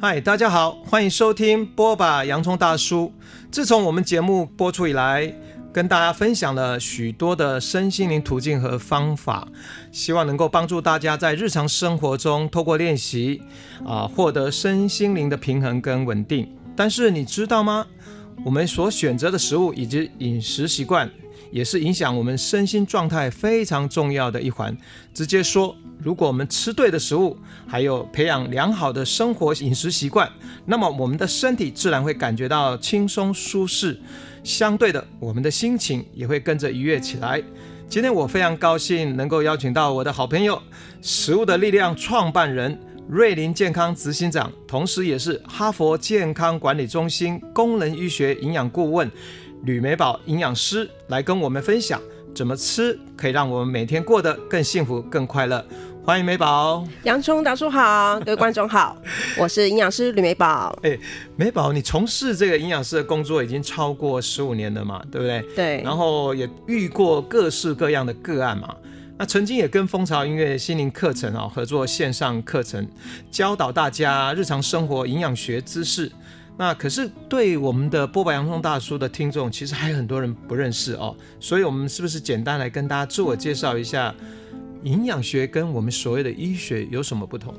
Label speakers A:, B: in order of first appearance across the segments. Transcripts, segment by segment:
A: 嗨，大家好，欢迎收听剥吧洋葱大叔。自从我们节目播出以来，跟大家分享了许多的身心灵途径和方法，希望能够帮助大家在日常生活中透过练习啊，获得身心灵的平衡跟稳定。但是你知道吗？我们所选择的食物以及饮食习惯，也是影响我们身心状态非常重要的一环。直接说，如果我们吃对的食物，还有培养良好的生活饮食习惯，那么我们的身体自然会感觉到轻松舒适。相对的，我们的心情也会跟着愉悦起来。今天我非常高兴能够邀请到我的好朋友，食物的力量创办人，瑞林健康执行长，同时也是哈佛健康管理中心功能医学营养顾问。吕美宝营养师来跟我们分享怎么吃可以让我们每天过得更幸福、更快乐。欢迎美宝，
B: 洋葱大叔好，各位观众好，我是营养师吕美宝。
A: 哎，美宝，你从事这个营养师的工作已经超过十五年了嘛，对不对？
B: 对。
A: 然后也遇过各式各样的个案嘛，那曾经也跟蜂巢音乐心灵课程啊合作线上课程，教导大家日常生活营养学知识。那可是对我们的波白洋葱大叔的听众，其实还有很多人不认识哦，所以我们是不是简单来跟大家自我介绍一下，营养学跟我们所谓的医学有什么不同？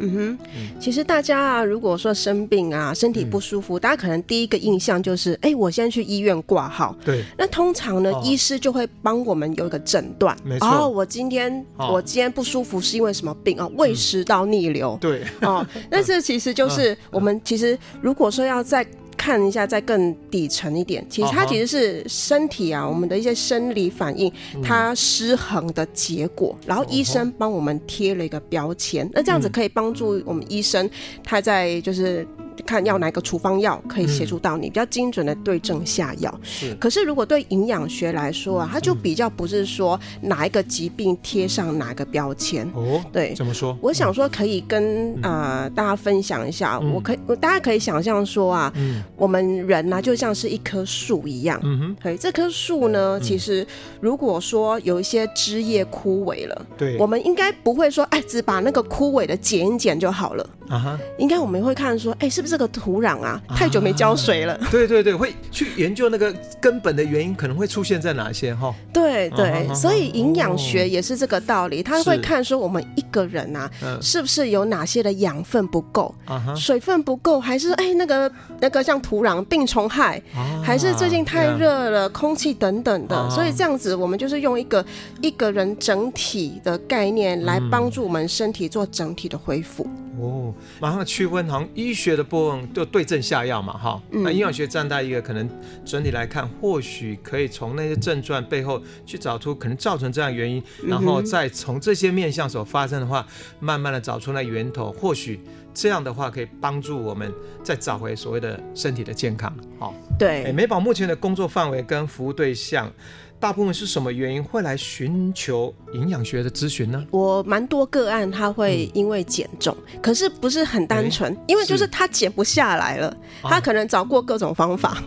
B: 嗯哼，其实大家啊，如果说生病啊，身体不舒服，嗯、大家可能第一个印象就是，哎，我先去医院挂号。
A: 对。
B: 那通常呢，哦、医师就会帮我们有一个诊断。
A: 没错。
B: 哦，我今天、哦、我今天不舒服是因为什么病啊？哦、胃食道逆流。
A: 嗯、对。
B: 哦，那这其实就是我们其实如果说要在看一下，再更底层一点，其实它其实是身体啊，我们的一些生理反应，它失衡的结果。然后医生帮我们贴了一个标签，那这样子可以帮助我们医生，他在就是。看要哪个处方药可以协助到你，比较精准的对症下药。是，可是如果对营养学来说啊，它就比较不是说哪一个疾病贴上哪个标签。
A: 哦，
B: 对，
A: 怎么说？
B: 我想说可以跟呃大家分享一下，我可以，大家可以想象说啊，我们人呢就像是一棵树一样。嗯哼，对，这棵树呢，其实如果说有一些枝叶枯萎了，对，我们应该不会说，哎，只把那个枯萎的剪一剪就好了。啊哈，应该我们会看说，哎，是不是这个土壤啊太久没浇水了？
A: 对对对，会去研究那个根本的原因，可能会出现在哪些哈？
B: 对对，所以营养学也是这个道理，他会看说我们一个人啊，是不是有哪些的养分不够，水分不够，还是哎那个那个像土壤病虫害，还是最近太热了，空气等等的，所以这样子我们就是用一个一个人整体的概念来帮助我们身体做整体的恢复。
A: 哦，马上区分，好像医学的部分就对症下药嘛，哈。嗯、那营养学站在一个可能整体来看，或许可以从那些症状背后去找出可能造成这样的原因，然后再从这些面向所发生的话，慢慢的找出那源头，或许这样的话可以帮助我们再找回所谓的身体的健康。好，
B: 对。
A: 欸、美宝目前的工作范围跟服务对象。大部分是什么原因会来寻求营养学的咨询呢？
B: 我蛮多个案，他会因为减重，嗯、可是不是很单纯，欸、因为就是他减不下来了，他可能找过各种方法。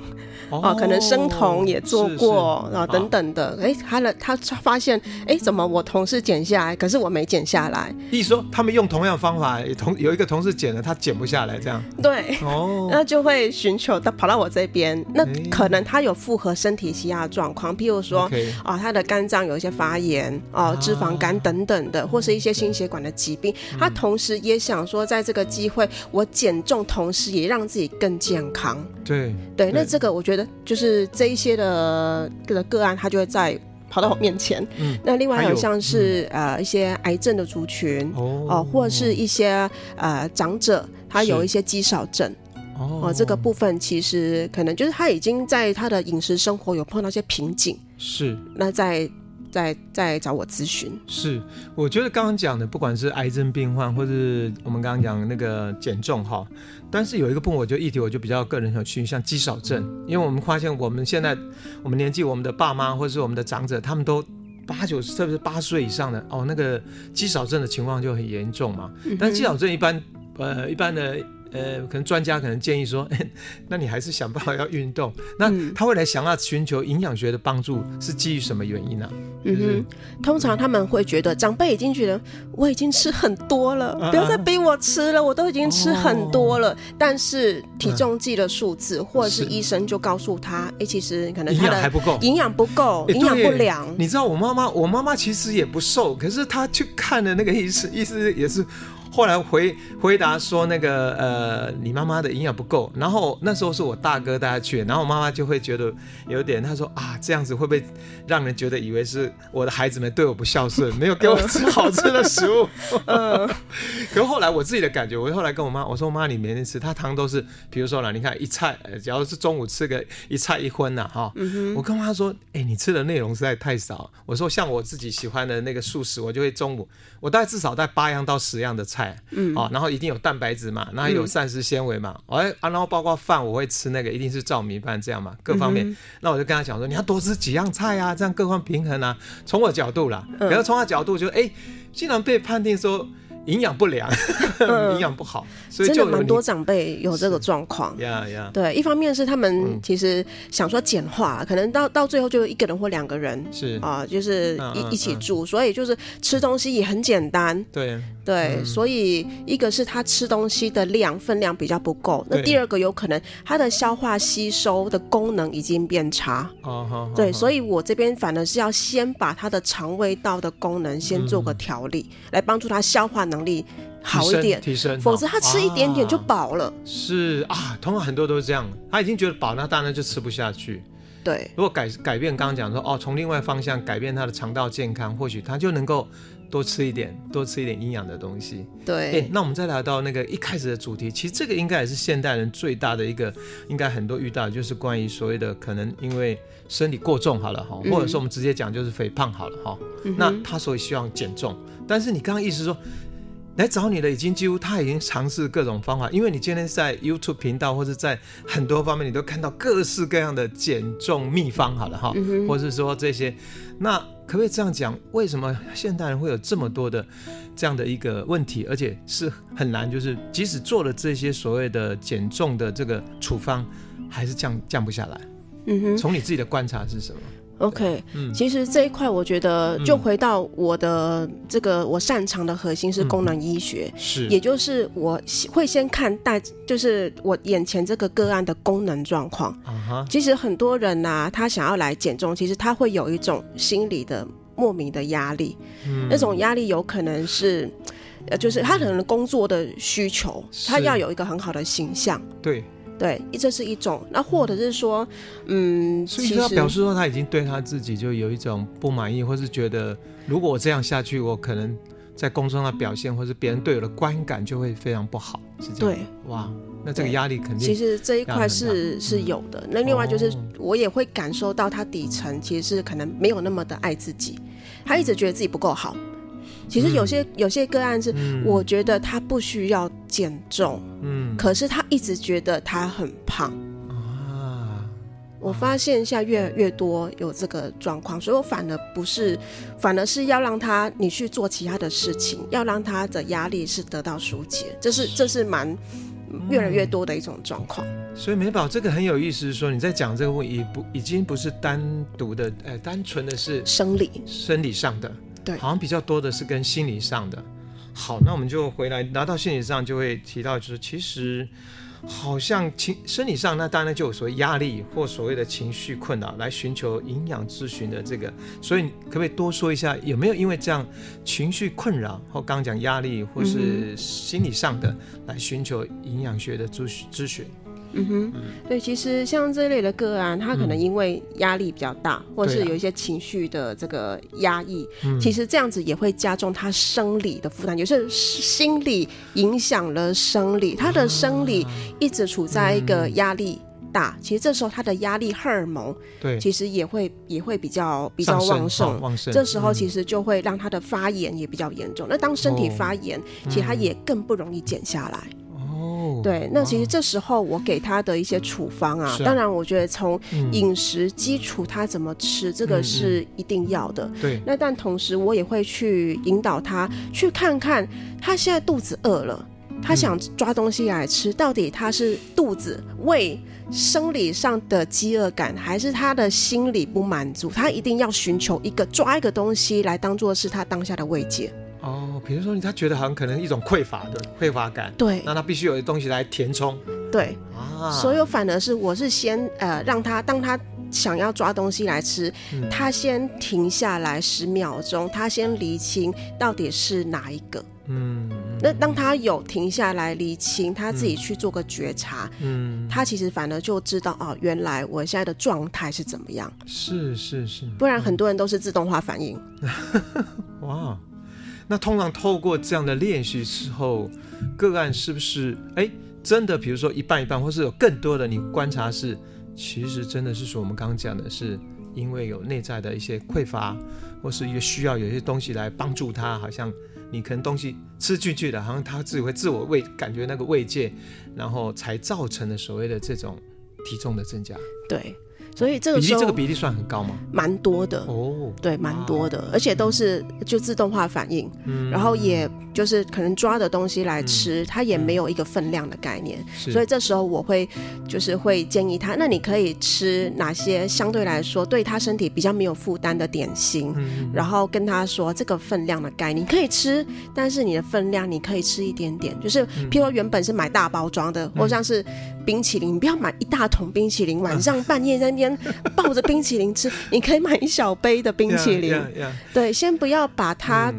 B: 哦，可能生酮也做过啊，等等的。哎，他的他发现，哎，怎么我同事减下来，可是我没减下来？
A: 意思说，他们用同样方法，同有一个同事减了，他减不下来，这样？
B: 对。哦。那就会寻求他跑到我这边，那可能他有复合身体其他状况，譬如说，啊，他的肝脏有一些发炎，哦，脂肪肝等等的，或是一些心血管的疾病。他同时也想说，在这个机会，我减重，同时也让自己更健康。
A: 对。
B: 对，那这个我觉得。就是这一些的个个案，他就会在跑到我面前。嗯，那另外还有像是呃一些癌症的族群哦，或者是一些呃长者，他有一些肌少症哦，这个部分其实可能就是他已经在他的饮食生活有碰到一些瓶颈。是，那在。再再找我咨询。
A: 是，我觉得刚刚讲的，不管是癌症病患，或是我们刚刚讲那个减重哈，但是有一个部分，我就议题，我就比较个人有兴趣，像肌少症，因为我们发现我们现在我们年纪，我们的爸妈或者是我们的长者，他们都八九十，特别是八十岁以上的哦，那个肌少症的情况就很严重嘛。但肌少症一般呃一般的呃，可能专家可能建议说，那你还是想办法要运动。那他会来想要寻求营养学的帮助，是基于什么原因呢？
B: 嗯哼，通常他们会觉得长辈已经觉得我已经吃很多了，不要再逼我吃了，我都已经吃很多了。但是体重计的数字，或者是医生就告诉他，哎，其实可能他的营养还不够，营养不够，营养不良。
A: 你知道我妈妈，我妈妈其实也不瘦，可是她去看的那个医师，医师也是。后来回回答说那个呃，你妈妈的营养不够。然后那时候是我大哥带她去，然后我妈妈就会觉得有点，她说啊，这样子会不会让人觉得以为是我的孩子们对我不孝顺，没有给我吃好吃的食物？嗯。可是后来我自己的感觉，我后来跟我妈我说，妈，你每天吃，她汤都是，比如说啦，你看一菜，只要是中午吃个一菜一荤呐，哈。嗯。我跟妈说，哎，你吃的内容实在太少。我说像我自己喜欢的那个素食，我就会中午我大概至少带八样到十样的菜。嗯，好，然后一定有蛋白质嘛，然后有膳食纤维嘛，哎、嗯，啊，然后包括饭，我会吃那个，一定是糙米饭这样嘛，各方面。嗯、那我就跟他讲说，你要多吃几样菜啊，这样各方平衡啊。从我角度啦，然后从他角度就，哎，竟然被判定说。营养不良，营养不好，所以就
B: 真的蛮多长辈有这个状况。
A: 呀呀，
B: 对，一方面是他们其实想说简化，可能到到最后就一个人或两个人是啊，就是一一起住，所以就是吃东西也很简单。
A: 对
B: 对，所以一个是他吃东西的量分量比较不够，那第二个有可能他的消化吸收的功能已经变差。哦，对，所以我这边反而是要先把他的肠胃道的功能先做个调理，来帮助他消化。能力好一点，
A: 提升，
B: 否则他吃一点点就饱了。
A: 是啊，通常很多都是这样，他已经觉得饱，那当然就吃不下去。
B: 对，
A: 如果改改变刚刚讲说，哦，从另外方向改变他的肠道健康，或许他就能够多吃一点，多吃一点营养的东西。
B: 对，
A: 那我们再来到那个一开始的主题，其实这个应该也是现代人最大的一个，应该很多遇到的就是关于所谓的可能因为身体过重好了哈，或者说我们直接讲就是肥胖好了哈。嗯、那他所以希望减重，但是你刚刚意思说。来找你的已经几乎他已经尝试各种方法，因为你今天在 YouTube 频道或者在很多方面，你都看到各式各样的减重秘方，好了哈，嗯、或者是说这些，那可不可以这样讲？为什么现代人会有这么多的这样的一个问题，而且是很难，就是即使做了这些所谓的减重的这个处方，还是降降不下来？嗯哼，从你自己的观察是什么
B: ？OK，嗯，其实这一块我觉得就回到我的这个我擅长的核心是功能医学，是，也就是我会先看大就是我眼前这个个案的功能状况。啊其实很多人呐，他想要来减重，其实他会有一种心理的莫名的压力，嗯。那种压力有可能是，呃，就是他可能工作的需求，他要有一个很好的形象，
A: 对。
B: 对，这是一种。那或者是说，嗯，
A: 所以他表示说他已经对他自己就有一种不满意，或是觉得如果我这样下去，我可能在工作上的表现，或是别人对我的观感就会非常不好，是这样。
B: 对，
A: 哇，那这个压力肯定。
B: 其实这一块是是有的。那另外就是，我也会感受到他底层其实是可能没有那么的爱自己，他一直觉得自己不够好。其实有些、嗯、有些个案是，我觉得他不需要减重，嗯，可是他一直觉得他很胖啊。我发现现在越来越多有这个状况，所以我反而不是，反而是要让他你去做其他的事情，要让他的压力是得到疏解，这是这是蛮越来越多的一种状况。
A: 所以美宝这个很有意思，是说你在讲这个问题不已经不是单独的，呃，单纯的是
B: 生理
A: 生理上的。
B: 对，
A: 好像比较多的是跟心理上的。好，那我们就回来拿到心理上，就会提到，就是其实好像情生理上，那当然就有所谓压力或所谓的情绪困扰，来寻求营养咨询的这个。所以可不可以多说一下，有没有因为这样情绪困扰或刚刚讲压力或是心理上的，来寻求营养学的咨咨询？
B: 嗯哼，对，其实像这类的个案，他可能因为压力比较大，嗯、或是有一些情绪的这个压抑，啊、其实这样子也会加重他生理的负担，也是心理影响了生理，他的生理一直处在一个压力大，嗯、其实这时候他的压力荷尔蒙，对，其实也会也会比较比较旺盛，旺盛，这时候其实就会让他的发炎也比较严重。嗯、那当身体发炎，哦、其实他也更不容易减下来。对，那其实这时候我给他的一些处方啊，当然我觉得从饮食基础他怎么吃，这个是一定要的。对，那但同时我也会去引导他去看看他现在肚子饿了，他想抓东西来吃，到底他是肚子胃生理上的饥饿感，还是他的心理不满足？他一定要寻求一个抓一个东西来当做是他当下的慰藉。
A: 哦，比如说他觉得好像可能一种匮乏的匮乏感，
B: 对，
A: 那他必须有东西来填充。
B: 对。啊，所以反而是我是先呃让他当他想要抓东西来吃，嗯、他先停下来十秒钟，他先厘清到底是哪一个。嗯，那当他有停下来厘清，他自己去做个觉察，嗯，他其实反而就知道哦，原来我现在的状态是怎么样。
A: 是是是，
B: 不然很多人都是自动化反应。
A: 哇，那通常透过这样的练习之后，个案是不是哎？真的，比如说一半一半，或是有更多的你观察是，其实真的是说我们刚刚讲的是，因为有内在的一些匮乏，或是一个需要有些东西来帮助他，好像你可能东西吃进去的，好像他自己会自我慰感觉那个慰藉，然后才造成了所谓的这种体重的增加。
B: 对。所以这个时候
A: 比例这个比例算很高吗？
B: 蛮多的哦，对，蛮多的，而且都是就自动化反应，嗯，然后也就是可能抓的东西来吃，它也没有一个分量的概念，所以这时候我会就是会建议他，那你可以吃哪些相对来说对他身体比较没有负担的点心，然后跟他说这个分量的概念，你可以吃，但是你的分量你可以吃一点点，就是譬如说原本是买大包装的，或像是冰淇淋，你不要买一大桶冰淇淋，晚上半夜在那边。抱着冰淇淋吃，你可以买一小杯的冰淇淋。Yeah, yeah, yeah. 对，先不要把它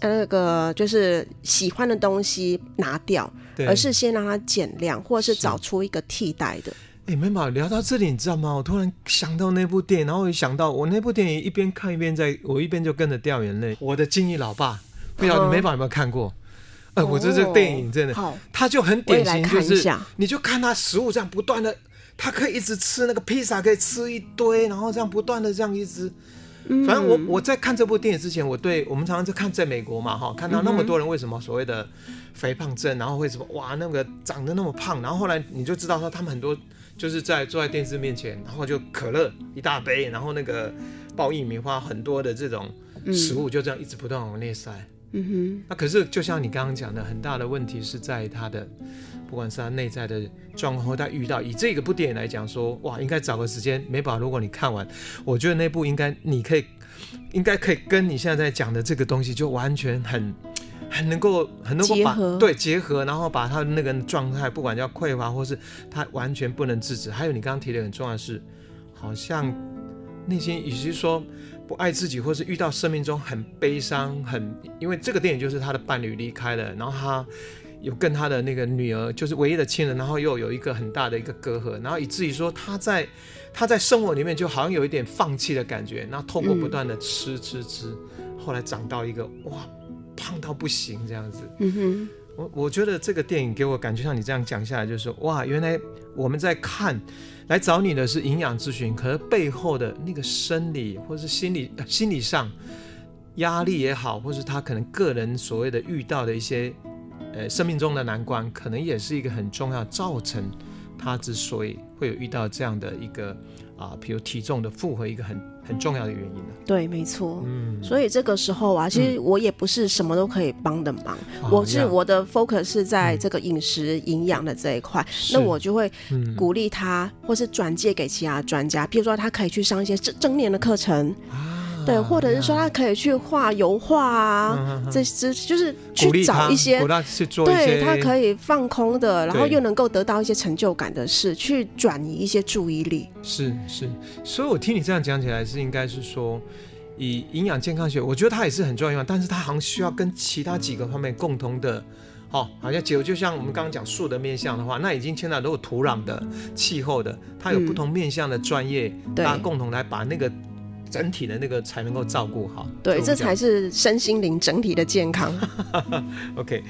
B: 那个就是喜欢的东西拿掉，嗯、而是先让它减量，或者是找出一个替代的。
A: 哎，美宝聊到这里，你知道吗？我突然想到那部电影，然后我想到我那部电影一边看一边在，我一边就跟着掉眼泪。我的金鱼老爸，不知道美宝有没有看过？哎、呃，我觉得这个电影真的，哦、他就很典型，就是你就看他食物这样不断的。他可以一直吃那个披萨，可以吃一堆，然后这样不断的这样一直。反正我我在看这部电影之前，我对我们常常在看在美国嘛，哈，看到那么多人为什么所谓的肥胖症，然后为什么哇那个长得那么胖，然后后来你就知道说他们很多就是在坐在电视面前，然后就可乐一大杯，然后那个爆玉米花很多的这种食物就这样一直不断往内塞。嗯哼，那可是就像你刚刚讲的，很大的问题是在他的。不管是他内在的状况，或他遇到，以这个部电影来讲，说哇，应该找个时间。美宝，如果你看完，我觉得那部应该你可以，应该可以跟你现在在讲的这个东西，就完全很很能够很能够把对结合，然后把他的那个状态，不管叫匮乏，或是他完全不能制止。还有你刚刚提的很重要的是，好像内心与其说不爱自己，或是遇到生命中很悲伤，很因为这个电影就是他的伴侣离开了，然后他。有跟他的那个女儿，就是唯一的亲人，然后又有一个很大的一个隔阂，然后以至于说他在他在生活里面就好像有一点放弃的感觉，然后透过不断的吃吃吃，后来长到一个哇胖到不行这样子。嗯哼，我我觉得这个电影给我感觉像你这样讲下来，就是说哇，原来我们在看来找你的是营养咨询，可是背后的那个生理或是心理心理上压力也好，或是他可能个人所谓的遇到的一些。呃，生命中的难关可能也是一个很重要，造成他之所以会有遇到这样的一个啊、呃，比如体重的负荷，一个很很重要的原因呢。
B: 对，没错。嗯，所以这个时候啊，其实我也不是什么都可以帮的忙，嗯、我是我的 focus 是在这个饮食营养的这一块，嗯、那我就会鼓励他，或是转介给其他专家，比如说他可以去上一些正正念的课程。啊对，或者是说他可以去画油画啊，嗯、这这就是去找一些，对他可以放空的，然后又能够得到一些成就感的事，去转移一些注意力。是是，所以我听你这样讲起来，是应该是说，以营养健康学，我觉得它也是很重要，但是它好像需要跟其他几个方面共同的，哦，好像就就像我们刚刚讲树的面向的话，那已经牵到如果土壤的、气候的，它有不同面向的专业，嗯、大家共同来把那个。整体的那个才能够照顾好，对，这才是身心灵整体的健康。OK，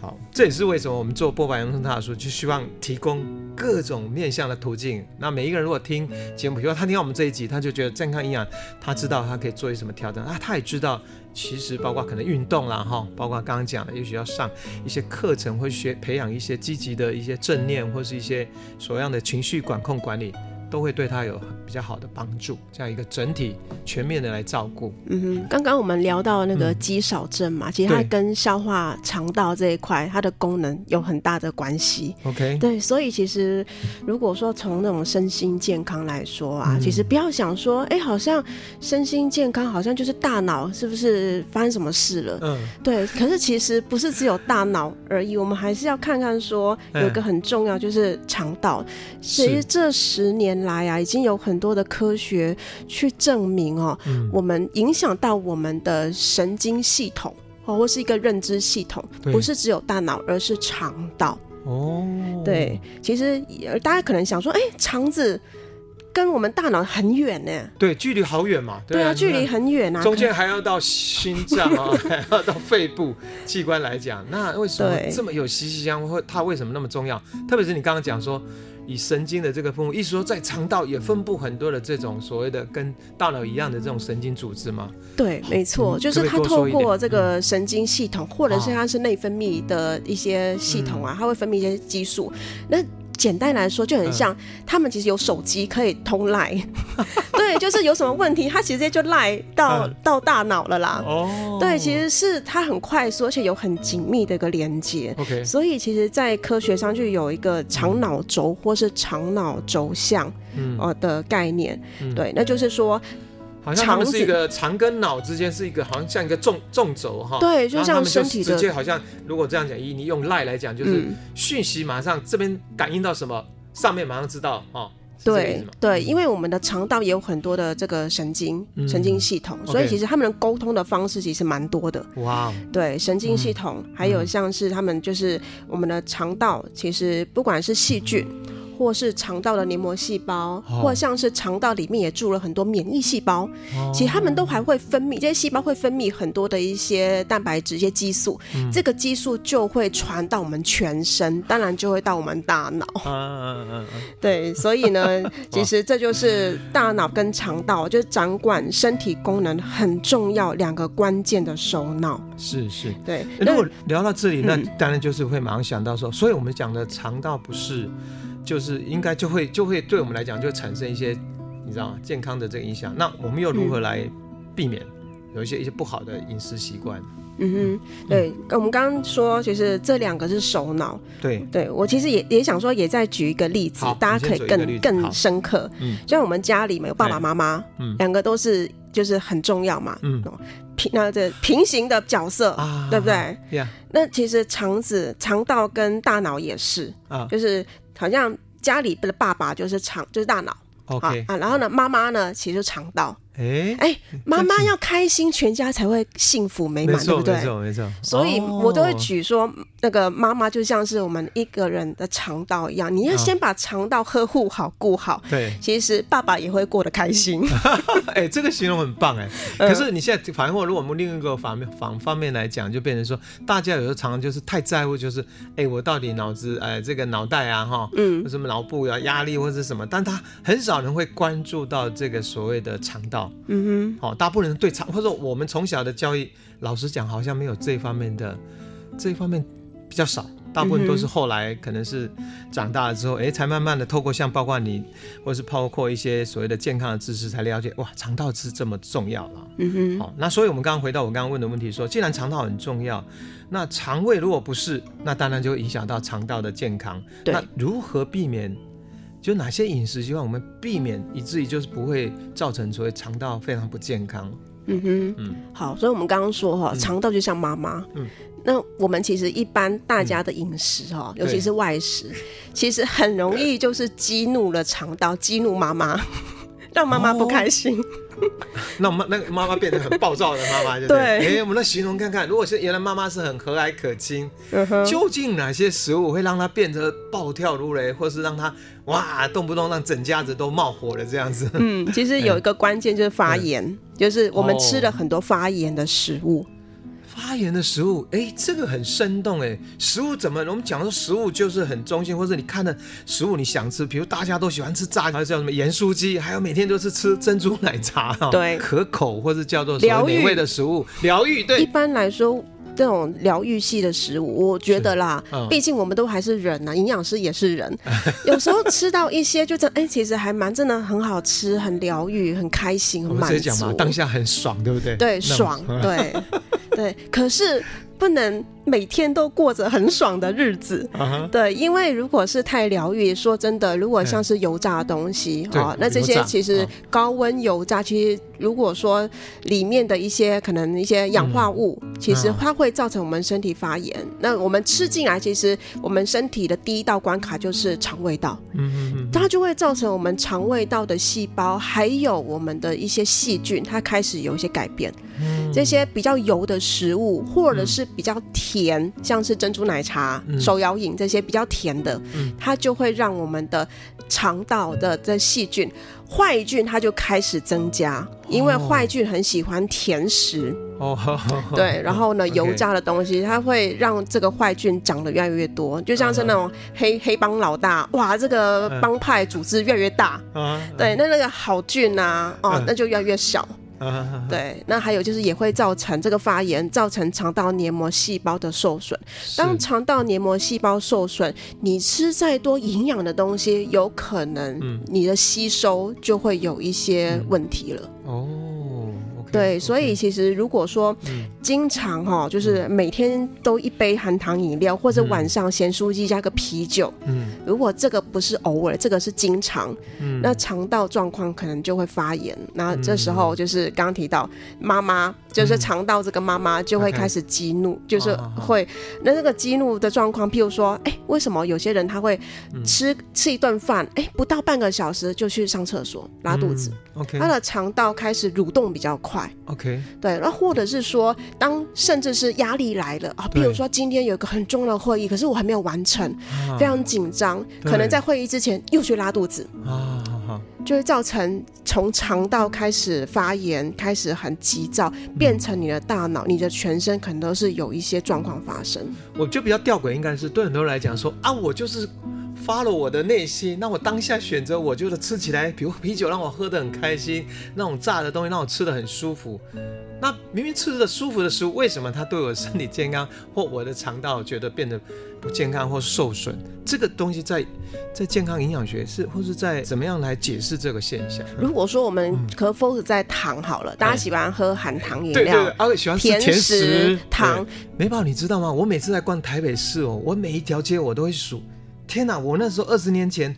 B: 好，这也是为什么我们做波霸洋葱大叔，就希望提供各种面向的途径。那每一个人如果听节目，比如说他听到我们这一集，他就觉得健康营养，他知道他可以做一些什么调整啊，他也知道其实包括可能运动啦哈，包括刚刚讲的，也许要上一些课程，或学培养一些积极的一些正念，或是一些所样的情绪管控管理。
A: 都会对他有比较好的帮助，这样一个整体全面的来照顾。
B: 嗯哼，刚刚我们聊到那个肌少症嘛，嗯、其实它跟消化肠道这一块，它的功能有很大的关系。
A: OK，
B: 对，所以其实如果说从那种身心健康来说啊，嗯、其实不要想说，哎、欸，好像身心健康好像就是大脑是不是发生什么事了？嗯，对。可是其实不是只有大脑而已，我们还是要看看说有一个很重要就是肠道。其实这十年来啊，已经有很多的科学去证明哦，嗯、我们影响到我们的神经系统哦，或是一个认知系统，不是只有大脑，而是肠道哦。对，其实大家可能想说，哎，肠子跟我们大脑很远呢？
A: 对，距离好远嘛。
B: 对啊，对啊，距离很远啊，
A: 中间还要到心脏啊，还要到肺部器官来讲，那为什么这么有息息相关？它为什么那么重要？特别是你刚刚讲说。以神经的这个分布，意思说在肠道也分布很多的这种所谓的跟大脑一样的这种神经组织吗？
B: 对，没错，嗯、就是它透过这个神经系统，嗯、或者是它是内分泌的一些系统啊，嗯、它会分泌一些激素。那简单来说，就很像他们其实有手机可以通赖，对，就是有什么问题，他直接就赖到到大脑了啦。哦，对，其实是它很快速，而且有很紧密的一个连接。OK，所以其实，在科学上就有一个长脑轴或是长脑轴向呃的概念。对，那就是说。
A: 好像他们是一个肠跟脑之间是一个，好像像一个纵纵轴哈。
B: 对，就像身体的。
A: 直接好像，如果这样讲，以你用赖来讲，就是讯息马上这边感应到什么，上面马上知道哦。
B: 对对，因为我们的肠道也有很多的这个神经神经系统，所以其实他们的沟通的方式其实蛮多的。哇。对，神经系统还有像是他们就是我们的肠道，其实不管是细菌。或是肠道的黏膜细胞，或像是肠道里面也住了很多免疫细胞，其实他们都还会分泌，这些细胞会分泌很多的一些蛋白质、一些激素，这个激素就会传到我们全身，当然就会到我们大脑嗯嗯嗯。对，所以呢，其实这就是大脑跟肠道，就是掌管身体功能很重要两个关键的首脑。
A: 是是，
B: 对。
A: 如果聊到这里，那当然就是会马上想到说，所以我们讲的肠道不是。就是应该就会就会对我们来讲就会产生一些你知道吗？健康的这个影响。那我们又如何来避免有一些一些不好的饮食习惯？
B: 嗯哼，对，嗯、我们刚刚说其实这两个是首脑。对，对我其实也也想说，也再举一个例子，大家可以更更深刻。嗯，就像我们家里面有爸爸妈妈，嗯，两个都是就是很重要嘛。嗯，平那这平行的角色，啊、对不对？那其实肠子、肠道跟大脑也是啊，就是。好像家里的爸爸就是肠，就是大脑，OK 啊，然后呢，妈妈呢，其实就肠道。哎哎，妈妈要开心，全家才会幸福美满，对不对？没错没错。所以我都会举说，那个妈妈就像是我们一个人的肠道一样，你要先把肠道呵护好、顾好。对，其实爸爸也会过得开心。
A: 哎，这个形容很棒哎。可是你现在反过，如果我们另一个方面方方面来讲，就变成说，大家有时候常常就是太在乎，就是哎，我到底脑子哎，这个脑袋啊哈，嗯，什么脑部啊压力或者是什么，但他很少人会关注到这个所谓的肠道。嗯哼，好，大部分人对肠，或者说我们从小的教育，老实讲，好像没有这一方面的，这一方面比较少，大部分都是后来可能是长大了之后，哎、欸，才慢慢的透过像包括你，或是包括一些所谓的健康的知识，才了解哇，肠道是这么重要了。嗯哼，好，那所以我们刚刚回到我刚刚问的问题说，说既然肠道很重要，那肠胃如果不是，那当然就会影响到肠道的健康。对那如何避免？就哪些饮食习惯我们避免，以至于就是不会造成所谓肠道非常不健康。嗯哼，嗯，
B: 好，所以我们刚刚说哈，肠道就像妈妈。嗯，那我们其实一般大家的饮食哈，尤其是外食，其实很容易就是激怒了肠道，激怒妈妈，让妈妈不开心。
A: 那妈那个妈妈变成很暴躁的妈妈，就对。哎，我们来形容看看，如果是原来妈妈是很和蔼可亲，究竟哪些食物会让她变得暴跳如雷，或是让她哇动不动让整家子都冒火了这样子？
B: 嗯，其实有一个关键就是发炎，就是我们吃了很多发炎的食物。
A: 发炎的食物，哎，这个很生动哎。食物怎么？我们讲说食物就是很中性，或者你看的食物你想吃，比如大家都喜欢吃炸，还有叫什么盐酥鸡，还有每天都是吃珍珠奶茶，对，可口或者叫做什么美味的食物，疗愈。对，
B: 一般来说，这种疗愈系的食物，我觉得啦，嗯、毕竟我们都还是人呐、啊，营养师也是人，有时候吃到一些就这哎、欸，其实还蛮真的很好吃，很疗愈，很开心，很满足。我直接讲嘛，
A: 当下很爽，对不对？
B: 对，爽，对 对。可是不能每天都过着很爽的日子，uh huh. 对，因为如果是太疗愈，说真的，如果像是油炸的东西，哈、嗯，那这些其实高温油炸，其实如果说里面的一些可能一些氧化物，嗯、其实它会造成我们身体发炎。嗯、那我们吃进来，其实我们身体的第一道关卡就是肠胃道，嗯嗯嗯，它就会造成我们肠胃道的细胞，还有我们的一些细菌，它开始有一些改变。嗯、这些比较油的食物，或者是比较甜，像是珍珠奶茶、嗯、手摇饮这些比较甜的，嗯、它就会让我们的肠道的这细菌、坏菌它就开始增加，因为坏菌很喜欢甜食。哦，对，然后呢，哦、油炸的东西它会让这个坏菌长得越来越多，就像是那种黑、哦、黑帮老大，哇，这个帮派组织越来越大。哦、对，那那个好菌啊，哦，那就越来越小。对，那还有就是也会造成这个发炎，造成肠道黏膜细胞的受损。当肠道黏膜细胞受损，你吃再多营养的东西，有可能你的吸收就会有一些问题了。哦。对，所以其实如果说经常哈，就是每天都一杯含糖饮料，或者晚上咸酥鸡加个啤酒，嗯，如果这个不是偶尔，这个是经常，嗯，那肠道状况可能就会发炎。那这时候就是刚刚提到妈妈，就是肠道这个妈妈就会开始激怒，就是会那这个激怒的状况，譬如说，哎，为什么有些人他会吃吃一顿饭，哎，不到半个小时就去上厕所拉肚子，OK，他的肠道开始蠕动比较快。
A: OK，
B: 对，那或者是说，当甚至是压力来了啊，譬如说今天有一个很重要的会议，可是我还没有完成，啊、非常紧张，可能在会议之前又去拉肚子。啊，就会造成从肠道开始发炎，开始很急躁，变成你的大脑，嗯、你的全身可能都是有一些状况发生。
A: 我觉得比较吊诡，应该是对很多人来讲说啊，我就是。发了我的内心，那我当下选择，我就是吃起来，比如啤酒让我喝得很开心，那种炸的东西让我吃得很舒服。那明明吃着舒服的食物，为什么它对我身体健康或我的肠道觉得变得不健康或受损？这个东西在在健康营养学是或是在怎么样来解释这个现象？
B: 如果说我们可 focus 在糖好了，嗯、大家喜欢喝含糖饮料，对对，对，啊，
A: 喜欢吃甜食，
B: 糖。
A: 美宝，你知道吗？我每次在逛台北市哦，我每一条街我都会数。天哪！我那时候二十年前，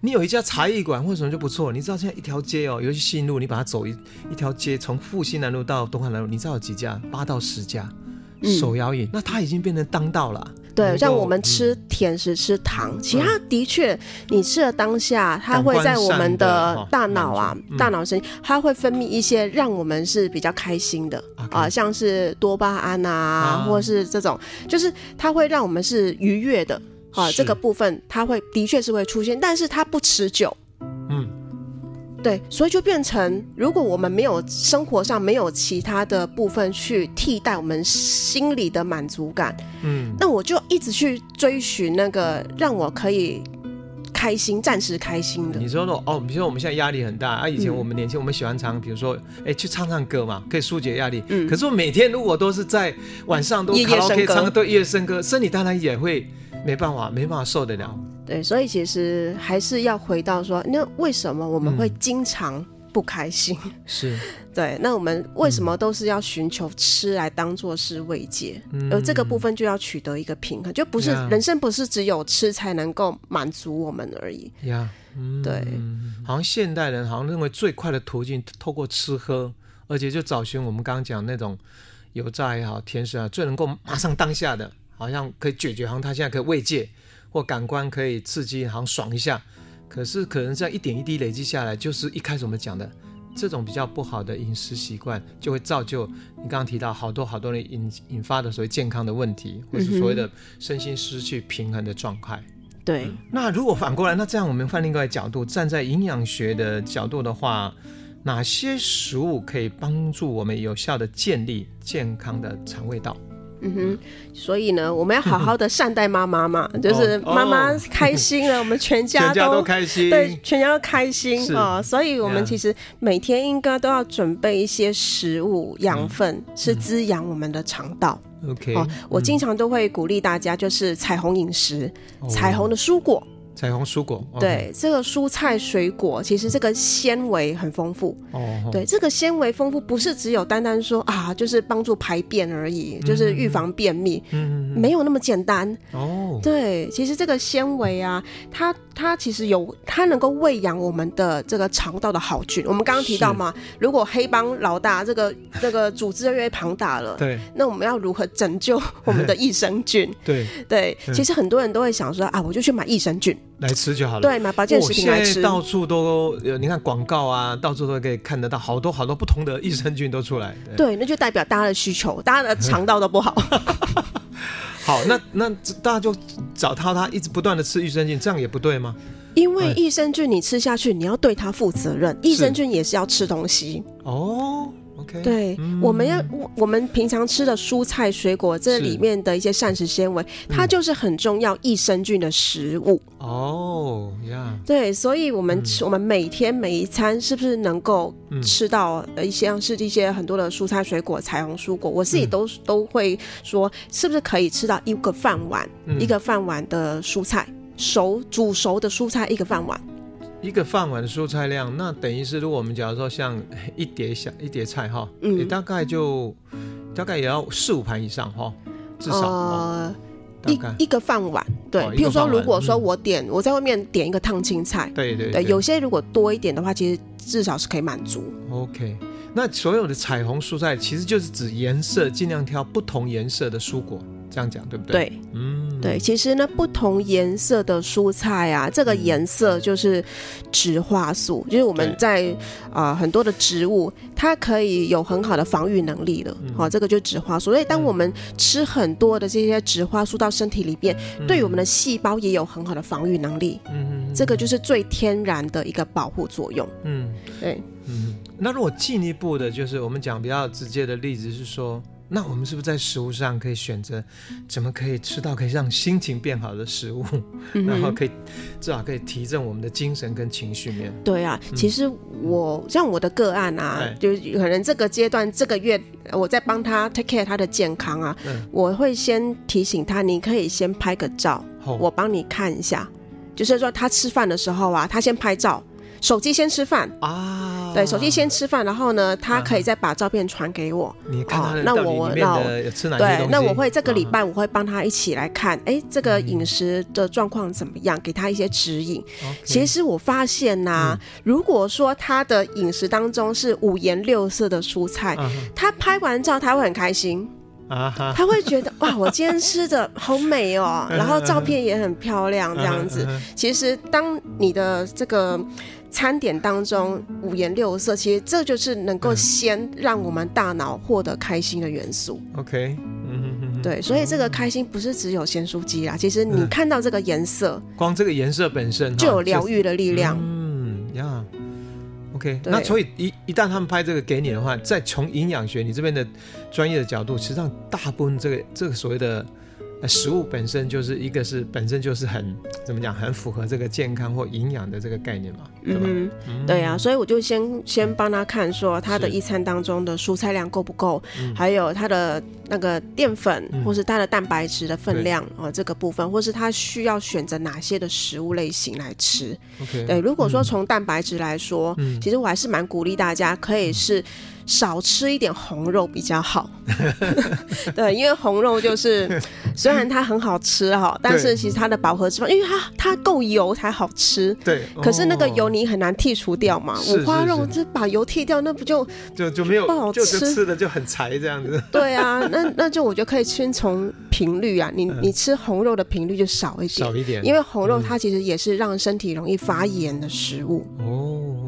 A: 你有一家茶艺馆或什么就不错。你知道现在一条街哦，尤其新路，你把它走一一条街，从复兴南路到东海南路，你知道有几家？八到十家手摇饮，嗯、那它已经变成当道了。
B: 对，像我们吃甜食、嗯、吃糖，其他的确，你吃的当下，它会在我们的大脑啊、嗯、大脑神经，它会分泌一些让我们是比较开心的啊像是多巴胺啊，啊或是这种，就是它会让我们是愉悦的。啊，这个部分它会的确是会出现，但是它不持久。嗯，对，所以就变成，如果我们没有生活上没有其他的部分去替代我们心里的满足感，嗯，那我就一直去追寻那个让我可以开心、暂时开心的。
A: 你说说哦，比如说我们现在压力很大啊，以前我们年轻，我们喜欢唱，比如说哎去唱唱歌嘛，可以疏解压力。嗯，可是我每天如果都是在晚上都卡拉 OK 唱对夜笙歌，身体当然也会。没办法，没办法受得了。
B: 对，所以其实还是要回到说，那为什么我们会经常不开心？嗯、是 对，那我们为什么都是要寻求吃来当做是慰藉？嗯、而这个部分就要取得一个平衡，就不是.人生不是只有吃才能够满足我们而已。呀 Yeah.、嗯，对，
A: 好像现代人好像认为最快的途径透过吃喝，而且就找寻我们刚刚讲那种油炸也好、甜食啊，最能够马上当下的。好像可以解决，好像他现在可以慰藉，或感官可以刺激，好像爽一下。可是可能这样一点一滴累积下来，就是一开始我们讲的这种比较不好的饮食习惯，就会造就你刚刚提到好多好多人引引发的所谓健康的问题，或是所谓的身心失去平衡的状态。
B: 对、
A: 嗯。那如果反过来，那这样我们换另外一个角度，站在营养学的角度的话，哪些食物可以帮助我们有效的建立健康的肠胃道？
B: 嗯哼，所以呢，我们要好好的善待妈妈嘛，就是妈妈开心了，我们全家 都，
A: 都开心，
B: 对，全家都开心啊。所以，我们其实每天应该都要准备一些食物养分，是滋养我们的肠道。
A: OK，哦
B: 我经常都会鼓励大家，就是彩虹饮食，彩虹的蔬果。
A: 彩虹蔬果，
B: 对这个蔬菜水果，其实这个纤维很丰富。哦，对，这个纤维丰富，不是只有单单说啊，就是帮助排便而已，就是预防便秘，嗯，没有那么简单。哦，对，其实这个纤维啊，它它其实有，它能够喂养我们的这个肠道的好菌。我们刚刚提到嘛，如果黑帮老大这个这个组织越庞大了，对，那我们要如何拯救我们的 益生菌？对对，其实很多人都会想说啊，我就去买益生菌。
A: 来吃就好了。
B: 对，买保健食品来吃。
A: 现在到处都有，你看广告啊，到处都可以看得到，好多好多不同的益生菌都出来。
B: 对，对，那就代表大家的需求，大家的肠道都不好。
A: 好，那那大家就找他，他一直不断的吃益生菌，这样也不对吗？
B: 因为益生菌你吃下去，你要对它负责任。益生菌也是要吃东西。
A: 哦。
B: 对，嗯、我们要我们平常吃的蔬菜水果，这里面的一些膳食纤维，它就是很重要益生菌的食物。
A: 哦呀，
B: 对，所以我们吃，嗯、我们每天每一餐是不是能够吃到一些像是一些很多的蔬菜水果、彩虹蔬果？我自己都、嗯、都会说，是不是可以吃到一个饭碗，嗯、一个饭碗的蔬菜熟煮熟的蔬菜一个饭碗。
A: 一个饭碗的蔬菜量，那等于是，如果我们假如说像一碟小一碟菜哈，嗯，也大概就大概也要四五盘以上哈，至少。呃，
B: 一一个饭碗，对。譬如说，如果说我点我在外面点一个烫青菜，对对对，有些如果多一点的话，其实至少是可以满足。
A: OK，那所有的彩虹蔬菜其实就是指颜色，尽量挑不同颜色的蔬果。这样讲对不对？
B: 对，嗯，对，其实呢，不同颜色的蔬菜啊，这个颜色就是植化素，嗯、就是我们在啊、呃、很多的植物，它可以有很好的防御能力的，好、嗯哦，这个就是植化素。所以，当我们吃很多的这些植化素到身体里边，嗯、对于我们的细胞也有很好的防御能力。嗯，这个就是最天然的一个保护作用。嗯，对，
A: 嗯，那如果进一步的，就是我们讲比较直接的例子是说。那我们是不是在食物上可以选择怎么可以吃到可以让心情变好的食物，嗯、然后可以至少可以提振我们的精神跟情绪面？
B: 对啊，嗯、其实我像我的个案啊，嗯、就可能这个阶段这个月我在帮他 take care 他的健康啊，嗯、我会先提醒他，你可以先拍个照，哦、我帮你看一下，就是说他吃饭的时候啊，他先拍照。手机先吃饭。啊，对，手机先吃饭，然后呢，他可以再把照片传给我。
A: 你看，那我那
B: 对，那我会这个礼拜我会帮他一起来看，哎，这个饮食的状况怎么样，给他一些指引。其实我发现呐，如果说他的饮食当中是五颜六色的蔬菜，他拍完照他会很开心。啊，他会觉得 哇，我今天吃的好美哦，然后照片也很漂亮这样子。其实当你的这个。餐点当中五颜六色，其实这就是能够先让我们大脑获得开心的元素。
A: OK，嗯嗯
B: 对，所以这个开心不是只有咸酥鸡啦，其实你看到这个颜色，
A: 光这个颜色本身
B: 就有疗愈的力量。
A: 嗯呀，OK，那所以一一旦他们拍这个给你的话，再从营养学你这边的专业的角度，实际上大部分这个这个所谓的。食物本身就是一个是本身就是很怎么讲，很符合这个健康或营养的这个概念嘛，对吧？
B: 嗯，对呀，所以我就先先帮他看说他的一餐当中的蔬菜量够不够，还有他的那个淀粉或是他的蛋白质的分量啊这个部分，或是他需要选择哪些的食物类型来吃。OK，对，如果说从蛋白质来说，其实我还是蛮鼓励大家可以是。少吃一点红肉比较好，对，因为红肉就是 虽然它很好吃哈，但是其实它的饱和脂肪，因为它它够油才好吃，对。可是那个油你很难剔除掉嘛，五花肉就把油剔掉，那不就
A: 就就没有
B: 不好吃，
A: 吃的就很柴这样子。
B: 对啊，那那就我觉得可以先从频率啊，你你吃红肉的频率就少一点，少一点，因为红肉它其实也是让身体容易发炎的食物。哦。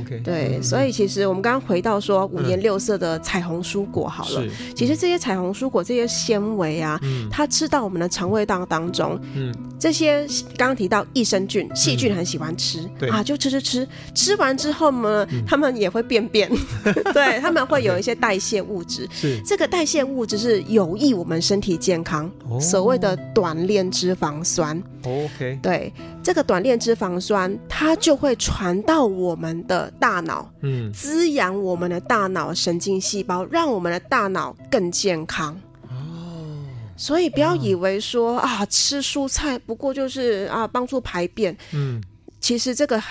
A: OK，
B: 对，嗯、所以其实我们刚刚回到说五颜六色的彩虹蔬果好了，嗯、其实这些彩虹蔬果这些纤维啊，嗯、它吃到我们的肠胃道当中，嗯，这些刚刚提到益生菌、细菌很喜欢吃，啊，就吃吃吃，吃完之后呢，嗯、他们也会便便，对，他们会有一些代谢物质，是。这个代谢物质是有益我们身体健康，哦、所谓的短链脂肪酸。
A: OK，
B: 对，这个短链脂肪酸，它就会传到我们的大脑，嗯，滋养我们的大脑神经细胞，让我们的大脑更健康。哦，所以不要以为说啊，吃蔬菜不过就是啊帮助排便，嗯，其实这个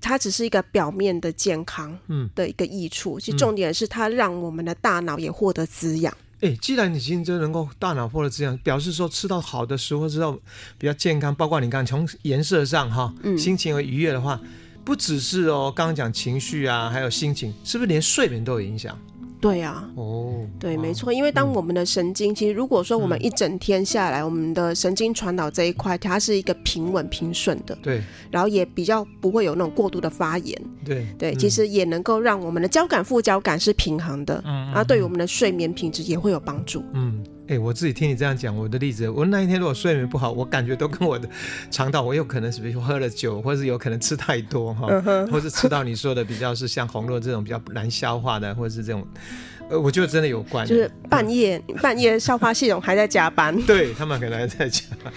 B: 它只是一个表面的健康，嗯。的一个益处，其实重点是它让我们的大脑也获得滋养。
A: 哎，既然你今天就能够大脑获得滋养，表示说吃到好的食物，吃到比较健康，包括你刚刚从颜色上哈，嗯、心情和愉悦的话，不只是哦，刚刚讲情绪啊，还有心情，是不是连睡眠都有影响？
B: 对啊，哦，对，没错，因为当我们的神经，嗯、其实如果说我们一整天下来，嗯、我们的神经传导这一块，它是一个平稳平顺的，
A: 对，
B: 然后也比较不会有那种过度的发炎，
A: 对，
B: 对，嗯、其实也能够让我们的交感副交感是平衡的，嗯，然后对于我们的睡眠品质也会有帮助，嗯。
A: 哎、欸，我自己听你这样讲，我的例子，我那一天如果睡眠不好，我感觉都跟我的肠道，我有可能是比如喝了酒，或者是有可能吃太多哈，或是吃到你说的比较是像红肉这种比较难消化的，或者是这种。呃，我觉得真的有关，
B: 就是半夜、嗯、半夜消化系统还在加班，
A: 对他们可能还在加班。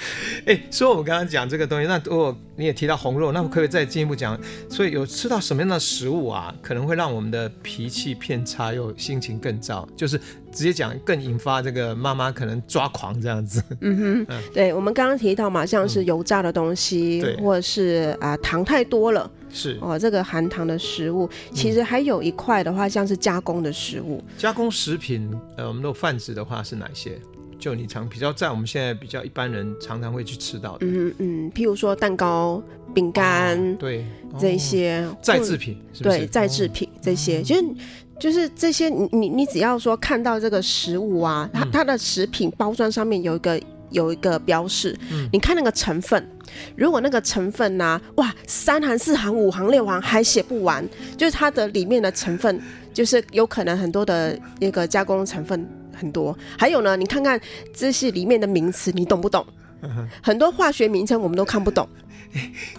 A: 哎，所以我们刚刚讲这个东西，那如果你也提到红肉，那我可以再进一步讲。所以有吃到什么样的食物啊，可能会让我们的脾气偏差，又心情更糟，就是直接讲更引发这个妈妈可能抓狂这样子。嗯
B: 哼，嗯对，我们刚刚提到嘛，像是油炸的东西，嗯、或者是啊、呃、糖太多了。
A: 是
B: 哦，这个含糖的食物，其实还有一块的话，像是加工的食物。
A: 加工食品，呃，我们的泛指的话是哪些？就你常比较在我们现在比较一般人常常会去吃到的。
B: 嗯嗯，譬如说蛋糕、饼干，
A: 哦、对
B: 这些
A: 再制品？
B: 对再制品这些，其实、哦、就是这些，你你你只要说看到这个食物啊，它它的食品包装上面有一个。有一个标示，嗯、你看那个成分，如果那个成分呢、啊，哇，三行、四行、五行、六行还写不完，就是它的里面的成分，就是有可能很多的那个加工成分很多。还有呢，你看看这些里面的名词，你懂不懂？嗯、很多化学名称我们都看不懂。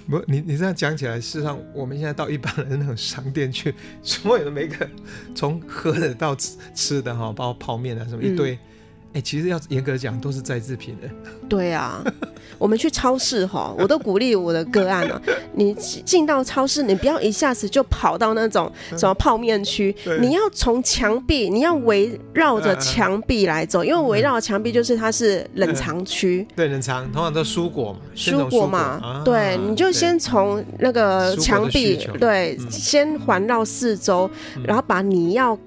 A: 不，你你这样讲起来，事实上我们现在到一般的那种商店去，所有的每个从喝的到吃吃的哈，包括泡面啊什么一堆。嗯哎、欸，其实要严格讲，都是在制品的。
B: 对啊，我们去超市哈，我都鼓励我的个案啊，你进到超市，你不要一下子就跑到那种什么泡面区，你要从墙壁，你要围绕着墙壁来走，因为围绕墙壁就是它是冷藏区。
A: 对，冷藏通常都蔬果嘛，
B: 蔬果嘛，啊、对，你就先从那个墙壁，对，嗯、先环绕四周，然后把你要。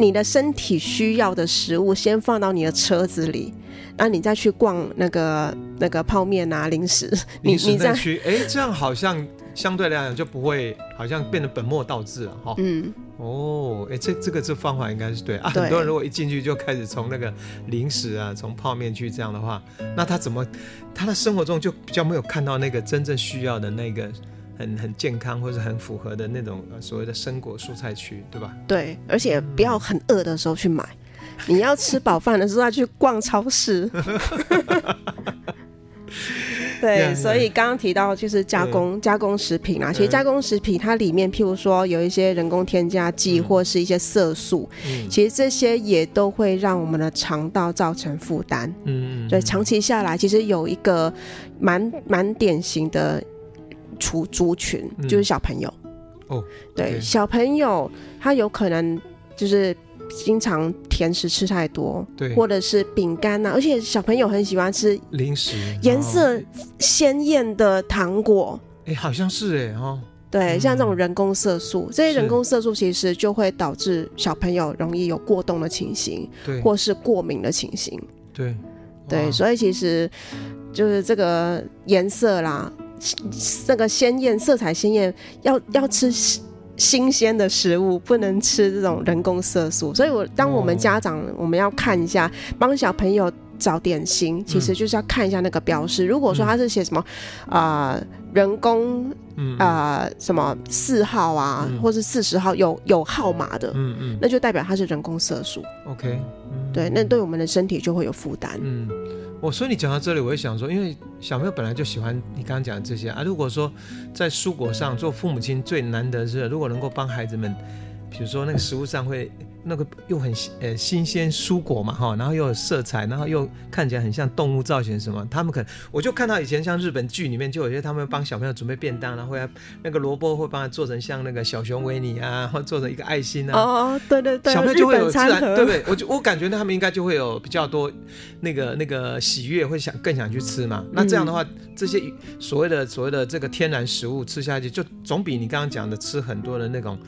B: 你的身体需要的食物先放到你的车子里，那你再去逛那个那个泡面啊、零食。你你再
A: 去，哎，这样好像相对来讲就不会好像变得本末倒置了哈。嗯，哦，哎，这这个这方法应该是对啊。对很多人如果一进去就开始从那个零食啊，从泡面去这样的话，那他怎么他的生活中就比较没有看到那个真正需要的那个。很很健康或者很符合的那种所谓的生果蔬菜区，对吧？
B: 对，而且不要很饿的时候去买，嗯、你要吃饱饭的时候再去逛超市。对，所以刚刚提到就是加工加工食品啊，其实加工食品它里面，譬如说有一些人工添加剂或是一些色素，嗯、其实这些也都会让我们的肠道造成负担。嗯，对，长期下来，其实有一个蛮蛮典型的。族族群就是小朋友，嗯、哦，对，对小朋友他有可能就是经常甜食吃太多，对，或者是饼干呐，而且小朋友很喜欢吃
A: 零食，
B: 颜色鲜艳的糖果，
A: 哎、欸，好像是哎哈，
B: 对，嗯、像这种人工色素，这些人工色素其实就会导致小朋友容易有过动的情形，对，或是过敏的情形，
A: 对，
B: 对，所以其实就是这个颜色啦。那个鲜艳、色彩鲜艳，要要吃新鲜的食物，不能吃这种人工色素。所以，我当我们家长，我们要看一下，帮小朋友找点心，其实就是要看一下那个标识。如果说它是写什么啊、呃、人工啊、呃、什么四号啊，嗯、或是四十号有有号码的，嗯嗯，那就代表它是人工色素。
A: OK，
B: 对，那对我们的身体就会有负担。
A: 嗯，我所以你讲到这里，我就想说，因为小朋友本来就喜欢你刚刚讲的这些啊。如果说在蔬果上做父母亲最难得是，如果能够帮孩子们，比如说那个食物上会。那个又很呃新鲜蔬果嘛哈，然后又有色彩，然后又看起来很像动物造型什么，他们可能我就看到以前像日本剧里面就有些他们帮小朋友准备便当，然后会那个萝卜会帮他做成像那个小熊维尼啊，或做成一个爱心啊。
B: 哦，对对对，
A: 小朋友就会有自然对不对？我就我感觉他们应该就会有比较多那个那个喜悦，会想更想去吃嘛。那这样的话，这些所谓的所谓的这个天然食物吃下去，就总比你刚刚讲的吃很多的那种。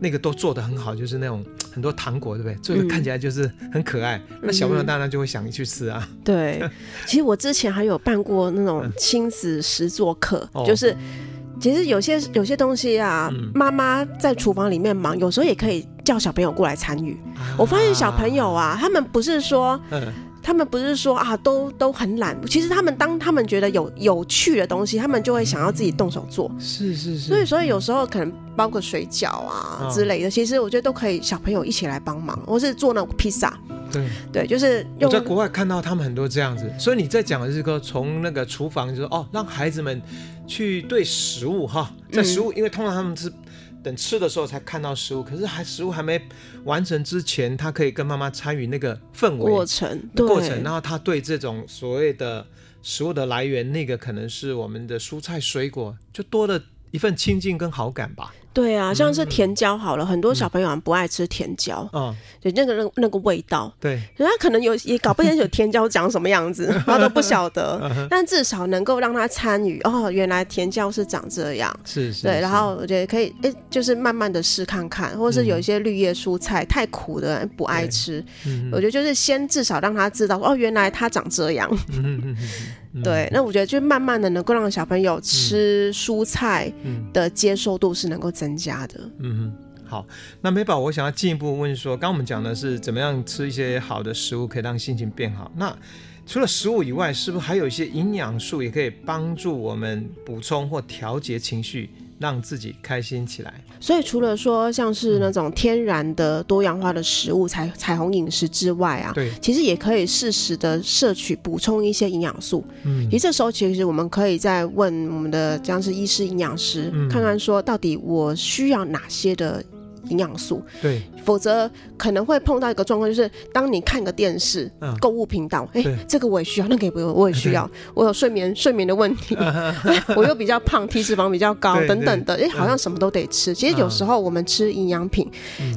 A: 那个都做的很好，就是那种很多糖果，对不对？做的看起来就是很可爱，嗯、那小朋友当然就会想去吃啊。
B: 对，其实我之前还有办过那种亲子实作课，嗯、就是其实有些有些东西啊，嗯、妈妈在厨房里面忙，有时候也可以叫小朋友过来参与。啊、我发现小朋友啊，他们不是说。嗯他们不是说啊，都都很懒。其实他们当他们觉得有有趣的东西，他们就会想要自己动手做。
A: 是是是。
B: 所以所以有时候可能包个水饺啊之类的，哦、其实我觉得都可以小朋友一起来帮忙，或是做那种披萨。对对，就是
A: 我在国外看到他们很多这样子。所以你在讲的是说，从那个厨房就是哦，让孩子们去对食物哈，在食物，嗯、因为通常他们是。等吃的时候才看到食物，可是还食物还没完成之前，他可以跟妈妈参与那个氛围
B: 过程，
A: 过程，然后他对这种所谓的食物的来源，那个可能是我们的蔬菜水果，就多了一份亲近跟好感吧。
B: 对啊，像是甜椒好了，嗯、很多小朋友不爱吃甜椒，嗯，就那个那那个味道，
A: 对，
B: 他可能有也搞不清楚甜椒长什么样子，他都不晓得 但至少能够让他参与哦，原来甜椒是长这样，
A: 是是，
B: 对，然后我觉得可以，哎，就是慢慢的试看看，或者是有一些绿叶蔬菜、嗯、太苦的人不爱吃，嗯、我觉得就是先至少让他知道哦，原来它长这样。嗯对，那我觉得就慢慢的能够让小朋友吃蔬菜的接受度是能够增加的。
A: 嗯哼，好，那美宝，我想要进一步问说，刚刚我们讲的是怎么样吃一些好的食物可以让心情变好，那除了食物以外，是不是还有一些营养素也可以帮助我们补充或调节情绪？让自己开心起来。
B: 所以除了说像是那种天然的多样化的食物，彩彩虹饮食之外啊，
A: 对，
B: 其实也可以适时的摄取补充一些营养素。嗯，其实这时候其实我们可以再问我们的像是医师、营养师，嗯、看看说到底我需要哪些的。营养素，
A: 对，
B: 否则可能会碰到一个状况，就是当你看个电视，购物频道，哎，这个我也需要，那个也不用，我也需要，我有睡眠睡眠的问题，我又比较胖，体脂肪比较高，等等的，哎，好像什么都得吃。其实有时候我们吃营养品，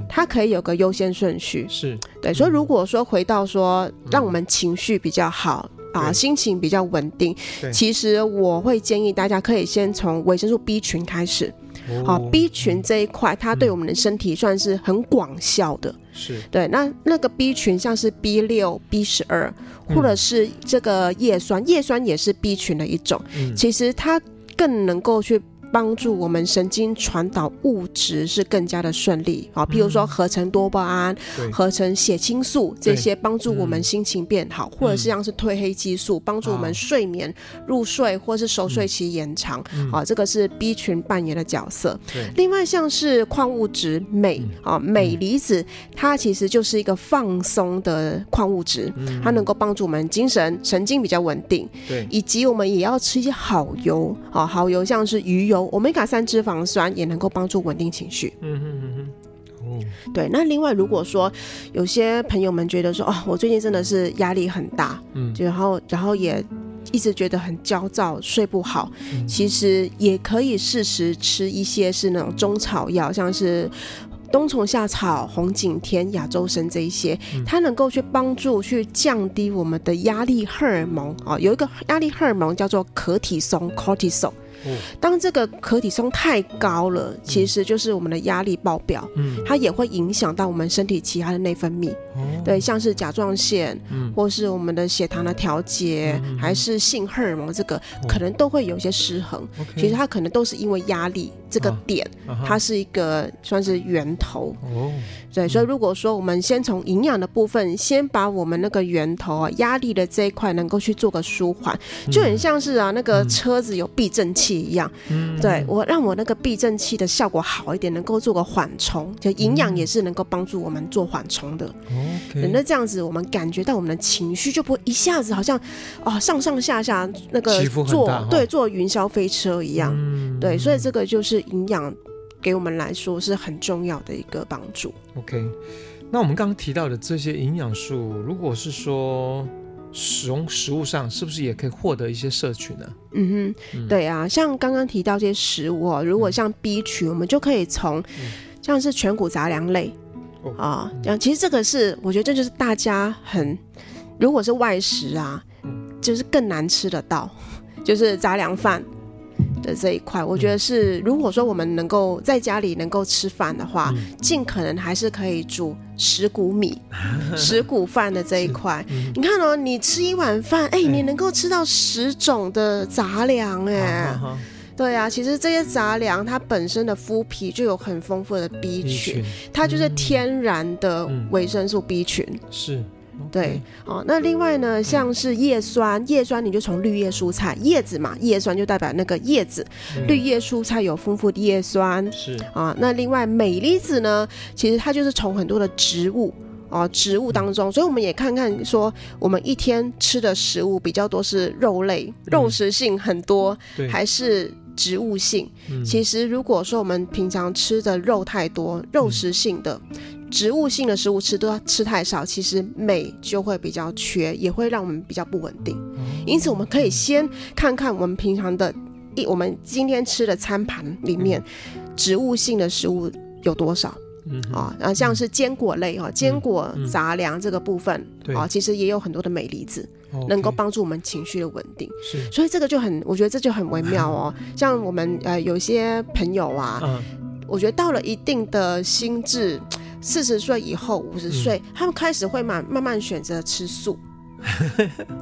B: 它可以有个优先顺序，
A: 是。
B: 对。所以如果说回到说，让我们情绪比较好啊，心情比较稳定，其实我会建议大家可以先从维生素 B 群开始。好，B 群这一块，它对我们的身体算是很广效的。是对，那那个 B 群像是 B 六、B 十二，或者是这个叶酸，叶酸也是 B 群的一种。其实它更能够去。帮助我们神经传导物质是更加的顺利。啊，譬如说合成多巴胺、嗯、合成血清素这些，帮助我们心情变好，嗯、或者是像是褪黑激素，帮助我们睡眠入睡或是熟睡期延长、嗯、啊，这个是 B 群扮演的角色。对。另外像是矿物质镁啊，镁离子，它其实就是一个放松的矿物质，它能够帮助我们精神神经比较稳定。对，以及我们也要吃一些好油啊，好油像是鱼油。欧米伽三脂肪酸也能够帮助稳定情绪。嗯嗯嗯嗯，对。那另外，如果说有些朋友们觉得说，哦，我最近真的是压力很大，嗯，然后然后也一直觉得很焦躁，睡不好，嗯、其实也可以适时吃一些是那种中草药，像是冬虫夏草、红景天、亚洲参这一些，嗯、它能够去帮助去降低我们的压力荷尔蒙啊、哦。有一个压力荷尔蒙叫做可体松 （cortisol）。
A: 哦，
B: 当这个可体松太高了，其实就是我们的压力爆表，嗯，它也会影响到我们身体其他的内分泌，哦，对，像是甲状腺，嗯，或是我们的血糖的调节，嗯，还是性荷尔蒙这个，可能都会有一些失衡。哦，其实它可能都是因为压力这个点，啊，它是一个算是源头。哦，对，所以如果说我们先从营养的部分，先把我们那个源头啊，压力的这一块能够去做个舒缓，就很像是啊那个车子有避震器一样，嗯，对，我让我那个避震器的效果好一点，能够做个缓冲，就营养也是能够帮助我们做缓冲的。OK，那这样子我们感觉到我们的情绪就不会一下子好像哦上上下下那个坐对坐云霄飞车一样，对，所以这个就是营养给我们来说是很重要的一个帮助。
A: OK。那我们刚刚提到的这些营养素，如果是说使用食物上，是不是也可以获得一些摄取呢？
B: 嗯哼，对啊，像刚刚提到这些食物哦，如果像 B 群，我们就可以从像是全谷杂粮类啊，这样其实这个是我觉得这就是大家很，如果是外食啊，就是更难吃得到，就是杂粮饭。的这一块，我觉得是，如果说我们能够在家里能够吃饭的话，尽、嗯、可能还是可以煮十谷米、十谷饭的这一块。嗯、你看哦，你吃一碗饭，哎、欸，你能够吃到十种的杂粮，哎，对啊，其实这些杂粮它本身的麸皮就有很丰富的 B 群它就是天然的维生素 B 群，嗯、是。对，哦，那另外呢，像是叶酸，叶酸你就从绿叶蔬菜叶子嘛，叶酸就代表那个叶子，嗯、绿叶蔬菜有丰富的叶酸，是啊。那另外镁离子呢，其实它就是从很多的植物哦，植物当中，所以我们也看看说，我们一天吃的食物比较多是肉类，肉食性很多，嗯、还是植物性？嗯、其实如果说我们平常吃的肉太多，肉食性的。嗯植物性的食物吃多吃太少，其实镁就会比较缺，也会让我们比较不稳定。因此，我们可以先看看我们平常的一我们今天吃的餐盘里面，植物性的食物有多少啊？然后像是坚果类哈，坚果杂粮这个部分啊，其实也有很多的镁离子，能够帮助我们情绪的稳定。是，所以这个就很，我觉得这就很微妙哦。像我们呃有些朋友啊，我觉得到了一定的心智。四十岁以后，五十岁，他们开始会慢慢慢选择吃素。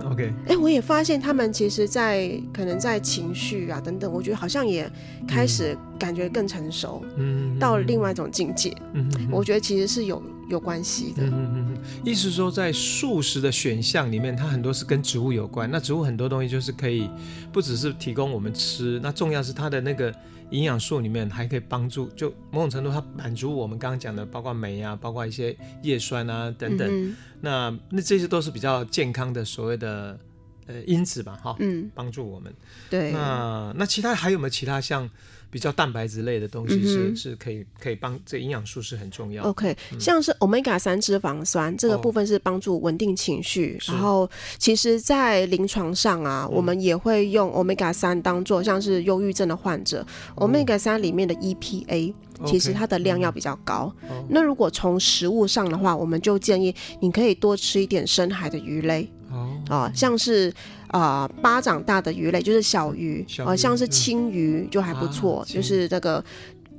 B: OK，哎、欸，我也发现他们其实在，在可能在情绪啊等等，我觉得好像也开始感觉更成熟，嗯，到了另外一种境界。嗯，我觉得其实是有有关系的。嗯嗯嗯，
A: 意思说，在素食的选项里面，它很多是跟植物有关。那植物很多东西就是可以，不只是提供我们吃，那重要是它的那个。营养素里面还可以帮助，就某种程度它满足我们刚刚讲的，包括镁啊，包括一些叶酸啊等等。嗯、那那这些都是比较健康的所谓的呃因子吧，哈，嗯，帮助我们。对。那那其他还有没有其他像？比较蛋白质类的东西是、嗯、是可以可以帮这营养素是很重要。
B: OK，、嗯、像是 Omega 三脂肪酸这个部分是帮助稳定情绪，哦、然后其实，在临床上啊，嗯、我们也会用 Omega 三当做像是忧郁症的患者、哦、，Omega 三里面的 EPA 其实它的量要比较高。嗯、那如果从食物上的话，我们就建议你可以多吃一点深海的鱼类。哦，啊，像是啊、呃、巴掌大的鱼类，就是小鱼，啊、呃，像是青鱼就还不错，啊、就是这个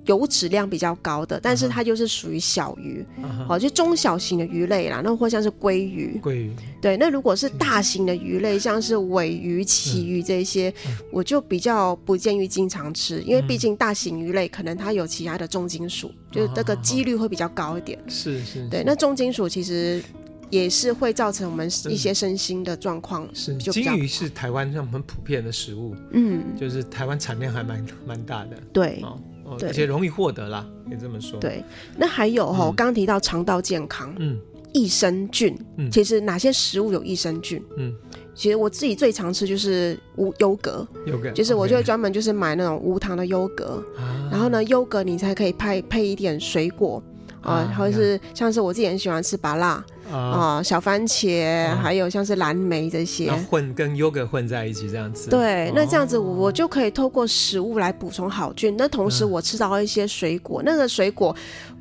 B: 油脂量比较高的，但是它就是属于小鱼，哦、啊哈，就中小型的鱼类啦，那或像是鲑鱼，鲑鱼，对，那如果是大型的鱼类，像是尾鱼、旗鱼这些，嗯、我就比较不建议经常吃，因为毕竟大型鱼类可能它有其他的重金属，嗯、就这个几率会比较高一点，是是，对，那重金属其实。也是会造成我们一些身心的状况。是，金鱼是台湾上很普遍的食物，嗯，就是台湾产量还蛮蛮大的。对，哦，而且容易获得啦，可以这么说。对，那还有哈，我刚提到肠道健康，嗯，益生菌，嗯，其实哪些食物有益生菌？嗯，其实我自己最常吃就是无优格，优格，就是我就会专门就是买那种无糖的优格，然后呢，优格你才可以配配一点水果啊，或者是像是我自己很喜欢吃芭乐。啊、呃，小番茄，啊、还有像是蓝莓这些，混跟优格混在一起这样子。对，哦、那这样子我就可以透过食物来补充好菌。那同时我吃到一些水果，嗯、那个水果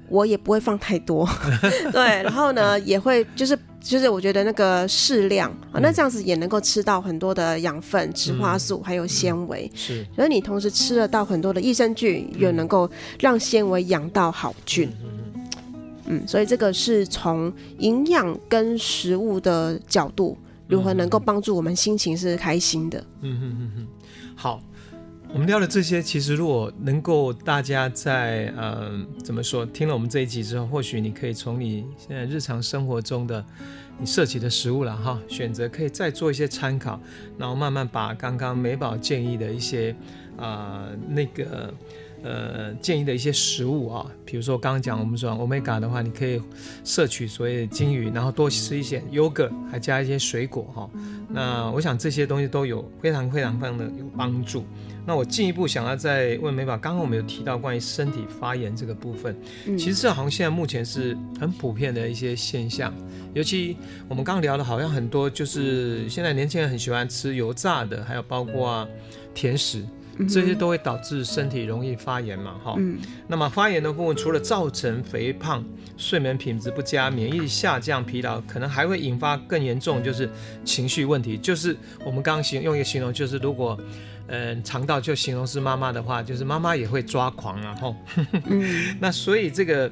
B: 我也不会放太多，对，然后呢，也会就是就是我觉得那个适量啊，那这样子也能够吃到很多的养分、植化素还有纤维，
A: 嗯、是，
B: 所以你同时吃得到很多的益生菌，又能够让纤维养到好菌，嗯，所以这个是从营养跟食物的角度，如何能够帮助我们心情是开心的，
A: 嗯哼哼哼，好。我们聊的这些，其实如果能够大家在嗯怎么说，听了我们这一集之后，或许你可以从你现在日常生活中的你摄取的食物了哈，选择可以再做一些参考，然后慢慢把刚刚美宝建议的一些啊、那个呃建议的一些食物啊，比如说刚刚讲我们说欧米伽的话，你可以摄取所谓的鲸鱼，然后多吃一些 yogurt，，还加一些水果哈。那我想这些东西都有非常非常非常的有帮助。那我进一步想要再问美宝，刚刚我们有提到关于身体发炎这个部分，嗯、其实这好像现在目前是很普遍的一些现象，尤其我们刚刚聊的，好像很多就是现在年轻人很喜欢吃油炸的，还有包括甜食，这些都会导致身体容易发炎嘛，哈、嗯。那么发炎的部分，除了造成肥胖、睡眠品质不佳、免疫力下降、疲劳，可能还会引发更严重，就是情绪问题。就是我们刚刚形用一个形容，就是如果。嗯，肠道就形容是妈妈的话，就是妈妈也会抓狂啊，吼。嗯、那所以这个。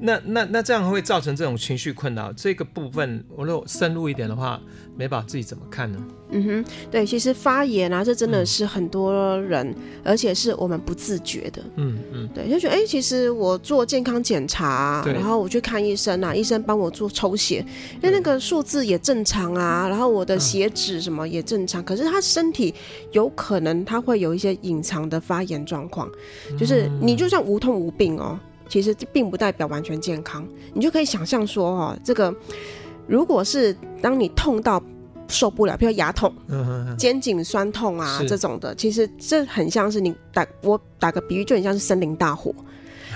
A: 那那那这样会造成这种情绪困扰，这个部分我如果深入一点的话，美宝自己怎么看呢？
B: 嗯哼，对，其实发炎啊，这真的是很多人，嗯、而且是我们不自觉的。嗯嗯，对，就觉得哎，其实我做健康检查，对然后我去看医生啊，医生帮我做抽血，因为那个数字也正常啊，然后我的血脂什么也正常，嗯、可是他身体有可能他会有一些隐藏的发炎状况，就是你就算无痛无病哦。其实这并不代表完全健康，你就可以想象说，哦，这个如果是当你痛到受不了，比如牙痛、肩颈酸痛啊是。这种的，其实这很像是你打我打个比喻，就很像是森林大火，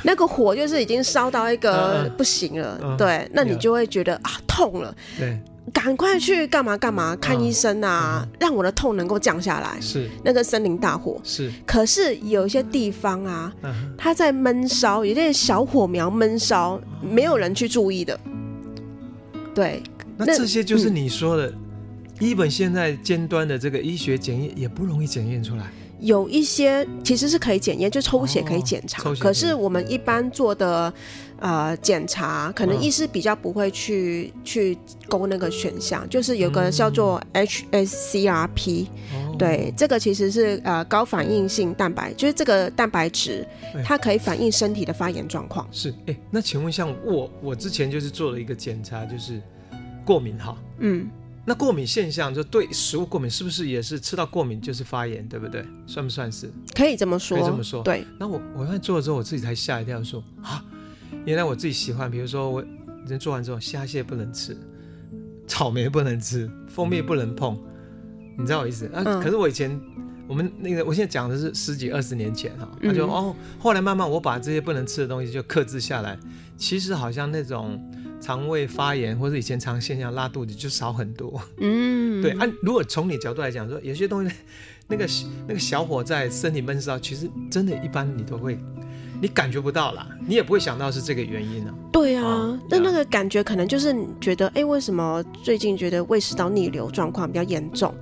B: 那个火就是已经烧到一个不行了，嗯。嗯对，那你就会觉得有啊痛了，对。赶快去干嘛干嘛看医生啊，嗯、让我的痛能够降下来。是那个森林大火。是，可是有一些地方啊，嗯、它在闷烧，有些小火苗闷烧，没有人去注意的。对，
A: 那这些就是你说的，一本、嗯、现在尖端的这个医学检验也不容易检验出来。
B: 有一些其实是可以检验，就抽血可以检查。哦、可是我们一般做的呃检查，可能医师比较不会去、嗯、去勾那个选项，就是有个叫做 HSCRP，、嗯、对，这个其实是呃高反应性蛋白，就是这个蛋白质它可以反映身体的发炎状况。
A: 是，哎，那请问像我，我之前就是做了一个检查，就是过敏哈，嗯。那过敏现象就对食物过敏，是不是也是吃到过敏就是发炎，对不对？算不算是？
B: 可以这么说，
A: 可以这么说。
B: 对。
A: 那我我在做了之后，我自己才吓一跳，说啊，原来我自己喜欢，比如说我人做完之后，虾蟹不能吃，草莓不能吃，蜂蜜不能碰，你知道我意思？啊，嗯、可是我以前我们那个，我现在讲的是十几二十年前哈，他就、嗯、哦，后来慢慢我把这些不能吃的东西就克制下来，其实好像那种。肠胃发炎或者以前常现象拉肚子就少很多，嗯，对。按、啊、如果从你角度来讲，说有些东西，那个那个小火在身体闷烧，其实真的，一般你都会，你感觉不到啦，你也不会想到是这个原因呢、啊。
B: 对啊，那、哦、那个感觉可能就是你觉得，哎，为什么最近觉得胃食道逆流状况比较严重？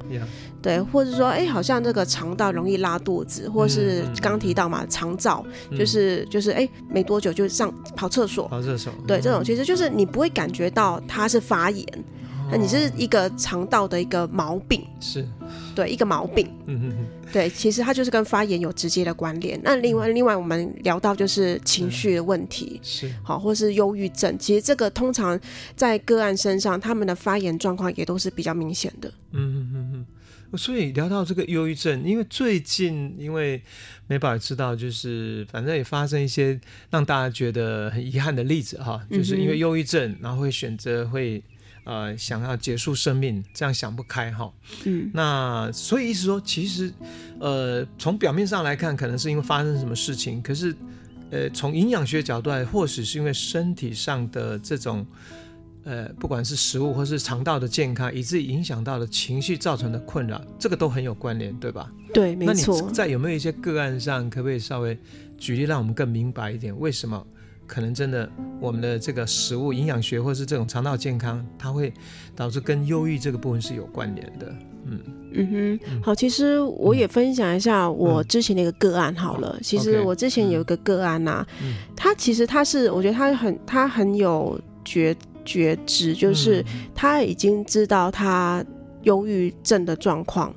B: 对，或者说，哎，好像这个肠道容易拉肚子，或是刚提到嘛，肠躁，就是就是，哎，没多久就上跑厕所，
A: 跑厕所，
B: 对，这种其实就是你不会感觉到它是发炎，那你是一个肠道的一个毛病，是，对，一个毛病，嗯嗯嗯，对，其实它就是跟发炎有直接的关联。那另外另外我们聊到就是情绪的问题，是，好，或是忧郁症，其实这个通常在个案身上，他们的发炎状况也都是比较明显的，嗯嗯嗯嗯。
A: 所以聊到这个忧郁症，因为最近因为美宝也知道，就是反正也发生一些让大家觉得很遗憾的例子哈，就是因为忧郁症，然后会选择会呃想要结束生命，这样想不开哈。嗯，那所以意思说，其实呃从表面上来看，可能是因为发生什么事情，可是呃从营养学角度来，或许是因为身体上的这种。呃，不管是食物或是肠道的健康，以至于影响到了情绪造成的困扰，这个都很有关联，对吧？
B: 对，没错。
A: 那你在有没有一些个案上，可不可以稍微举例，让我们更明白一点，为什么可能真的我们的这个食物营养学或是这种肠道健康，它会导致跟忧郁这个部分是有关联的。嗯
B: 嗯哼，好，其实我也分享一下我之前的一个个案好了。嗯、其实我之前有一个个案呐、啊，嗯、他其实他是，我觉得他很他很有觉觉知，就是他已经知道他忧郁症的状况。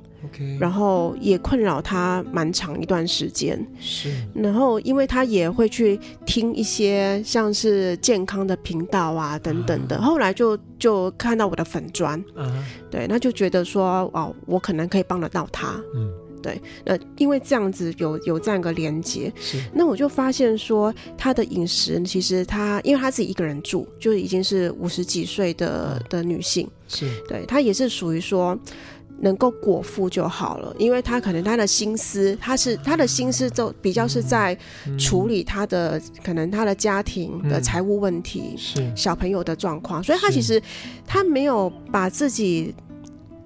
B: 然后也困扰他蛮长一段时间，是。然后因为他也会去听一些像是健康的频道啊等等的，uh huh. 后来就就看到我的粉砖，uh huh. 对，那就觉得说哦，我可能可以帮得到他，嗯，对。那因为这样子有有这样一个连接，是。那我就发现说他的饮食其实他因为他自己一个人住，就已经是五十几岁的、uh. 的女性，是。对，他也是属于说。能够果腹就好了，因为他可能他的心思，他是他的心思就比较是在处理他的、嗯、可能他的家庭的财务问题，是、嗯、小朋友的状况，所以他其实他没有把自己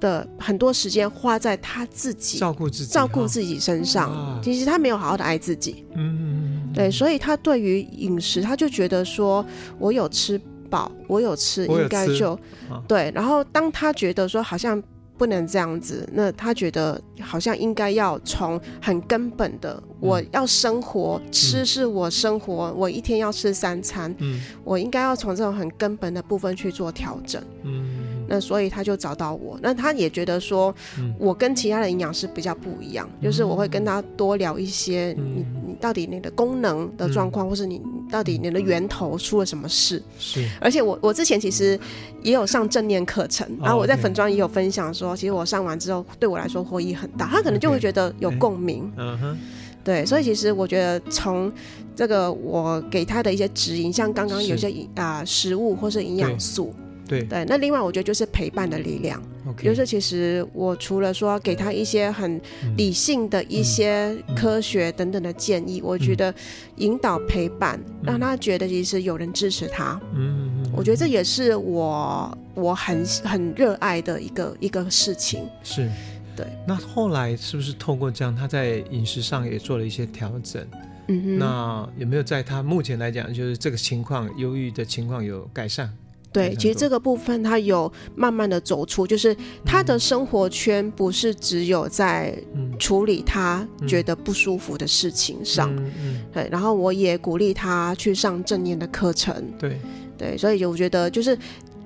B: 的很多时间花在他自己
A: 照顾自己
B: 照顾自己身上，哦、其实他没有好好的爱自己，嗯，对，所以他对于饮食，他就觉得说我有吃饱，我有吃，应该就、哦、对，然后当他觉得说好像。不能这样子，那他觉得好像应该要从很根本的，嗯、我要生活，吃是我生活，嗯、我一天要吃三餐，嗯、我应该要从这种很根本的部分去做调整。嗯那所以他就找到我，那他也觉得说，我跟其他的营养师比较不一样，嗯、就是我会跟他多聊一些你，你你到底你的功能的状况，嗯、或是你到底你的源头出了什么事。是，而且我我之前其实也有上正念课程，然后我在粉专也有分享说，其实我上完之后对我来说获益很大，他可能就会觉得有共鸣。嗯哼，对，所以其实我觉得从这个我给他的一些指引，像刚刚有些啊、呃、食物或是营养素。对对，那另外我觉得就是陪伴的力量.就是其实我除了说给他一些很理性的一些科学等等的建议，嗯、我觉得引导陪伴，嗯、让他觉得其实有人支持他，嗯，我觉得这也是我我很很热爱的一个一个事情。是，对。
A: 那后来是不是透过这样，他在饮食上也做了一些调整？嗯哼。那有没有在他目前来讲，就是这个情况，忧郁的情况有改善？
B: 对，其实这个部分他有慢慢的走出，就是他的生活圈不是只有在处理他觉得不舒服的事情上，嗯嗯、对，然后我也鼓励他去上正念的课程，对。对，所以我觉得就是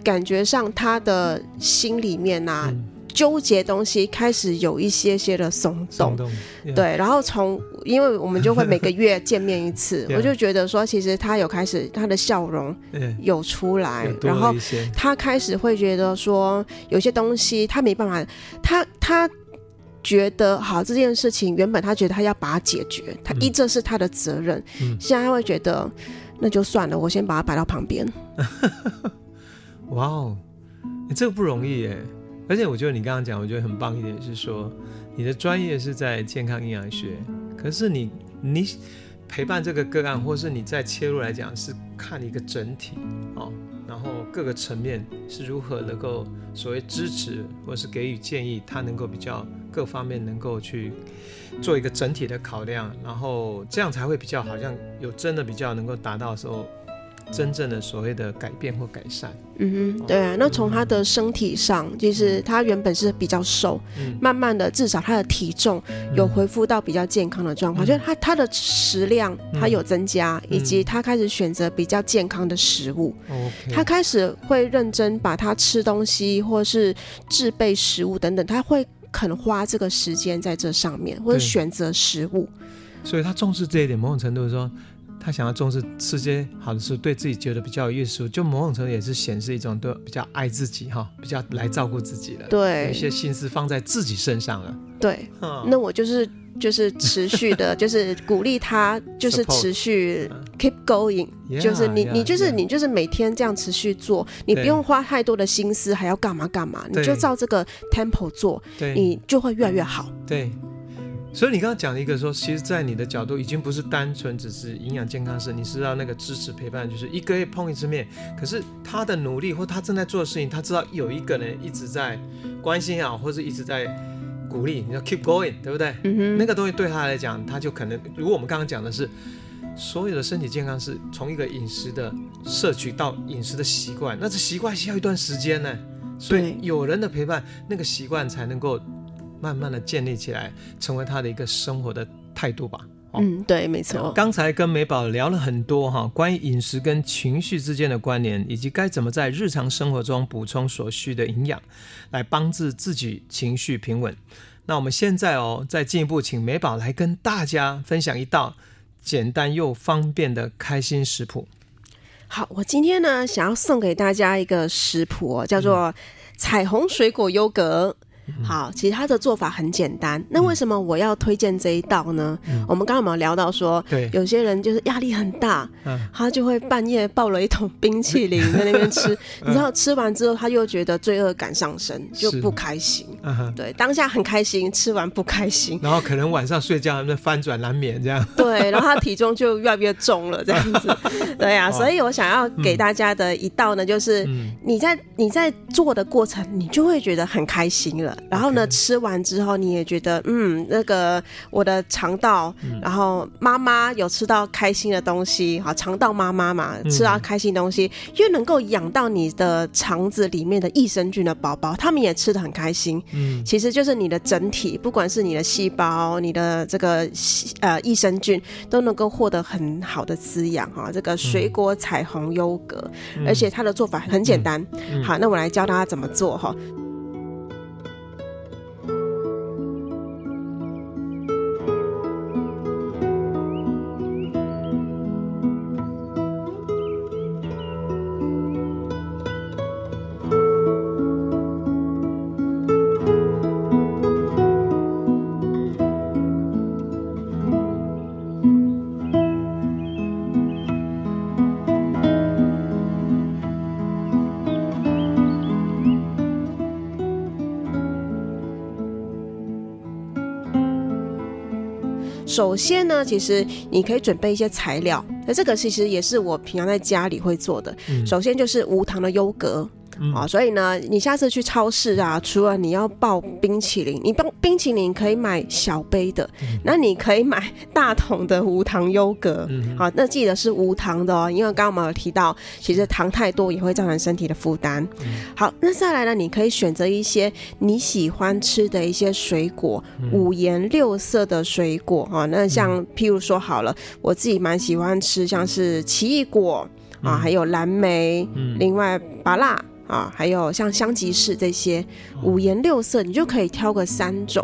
B: 感觉上他的心里面啊。嗯纠结东西开始有一些些的松动，动 yeah. 对，然后从因为我们就会每个月见面一次，我就觉得说，其实他有开始他的笑容有出来，Yeah. 然后他开始会觉得说，有些东西他没办法，他他觉得好这件事情，原本他觉得他要把它解决，他一这是他的责任，嗯、现在他会觉得那就算了，我先把它摆到旁边。
A: 哇哦，你这个不容易耶。而且我觉得你刚刚讲，我觉得很棒一点是说，你的专业是在健康营养学，可是你你陪伴这个个案，或是你在切入来讲，是看一个整体哦，然后各个层面是如何能够所谓支持，或是给予建议，他能够比较各方面能够去做一个整体的考量，然后这样才会比较好像有真的比较能够达到的时候。真正的所谓的改变或改善，
B: 嗯哼，对啊。那从他的身体上，其实他原本是比较瘦，嗯、慢慢的至少他的体重有恢复到比较健康的状况，嗯、就是他他的食量他有增加，嗯、以及他开始选择比较健康的食物，嗯、他开始会认真把他吃东西或是制备食物等等，他会肯花这个时间在这上面，或者选择食物，
A: 所以他重视这一点，某种程度说。他想要重视吃些好的食物，对自己觉得比较有益处，就某种程度也是显示一种都比较爱自己哈，比较来照顾自己了。对，有一些心思放在自己身上了。
B: 对，嗯、那我就是就是持续的，就是鼓励他，就是持续 keep going，就是你你就是你就是每天这样持续做，你不用花太多的心思，还要干嘛干嘛，你就照这个 tempo 做，对你就会越来越好。
A: 对。所以你刚刚讲了一个说，其实，在你的角度，已经不是单纯只是营养健康师，你知道那个支持陪伴，就是一个月碰一次面。可是他的努力或他正在做的事情，他知道有一个人一直在关心啊，或者一直在鼓励，你要 keep going，对不对？嗯哼。那个东西对他来讲，他就可能，如果我们刚刚讲的是所有的身体健康是从一个饮食的摄取到饮食的习惯，那这习惯需要一段时间呢。所以有人的陪伴，那个习惯才能够慢慢的建立起来，成为他的一个生活的态度吧。
B: 嗯，对，没错。
A: 刚才跟美宝聊了很多哈，关于饮食跟情绪之间的关联，以及该怎么在日常生活中补充所需的营养，来帮助自己情绪平稳。那我们现在哦，再进一步请美宝来跟大家分享一道简单又方便的开心食谱。
B: 好，我今天呢，想要送给大家一个食谱哦，叫做彩虹水果优格。好，其实它的做法很简单。那为什么我要推荐这一道呢？嗯、我们刚刚有没有聊到说，对，有些人就是压力很大，嗯、他就会半夜抱了一桶冰淇淋在那边吃，嗯、你知道吃完之后他又觉得罪恶感上升，就不开心。嗯、对，当下很开心，吃完不开心，
A: 然后可能晚上睡觉还在翻转难眠这样。
B: 对，然后他体重就越来越重了这样子。对呀、啊，所以我想要给大家的一道呢，就是你在你在做的过程，你就会觉得很开心了。然后呢.吃完之后你也觉得，嗯，那个我的肠道，嗯、然后妈妈有吃到开心的东西，好，肠道妈妈嘛，吃到开心的东西，嗯、又能够养到你的肠子里面的益生菌的宝宝，他们也吃的很开心。嗯，其实就是你的整体，不管是你的细胞，你的这个呃益生菌，都能够获得很好的滋养哈。这个水果彩虹优格，嗯、而且它的做法很简单。好，那我来教大家怎么做哈。首先呢，其实你可以准备一些材料，那这个其实也是我平常在家里会做的。嗯、首先就是无糖的优格。啊、嗯，所以呢，你下次去超市啊，除了你要抱冰淇淋，你冰冰淇淋可以买小杯的，嗯、那你可以买大桶的无糖优格。嗯，好，那记得是无糖的哦，因为刚刚我们有提到，其实糖太多也会造成身体的负担。嗯、好，那再来呢，你可以选择一些你喜欢吃的一些水果，嗯、五颜六色的水果啊。那像譬如说好了，我自己蛮喜欢吃像是奇异果啊，还有蓝莓，嗯、另外芭乐。啊，还有像香吉士这些五颜六色，你就可以挑个三种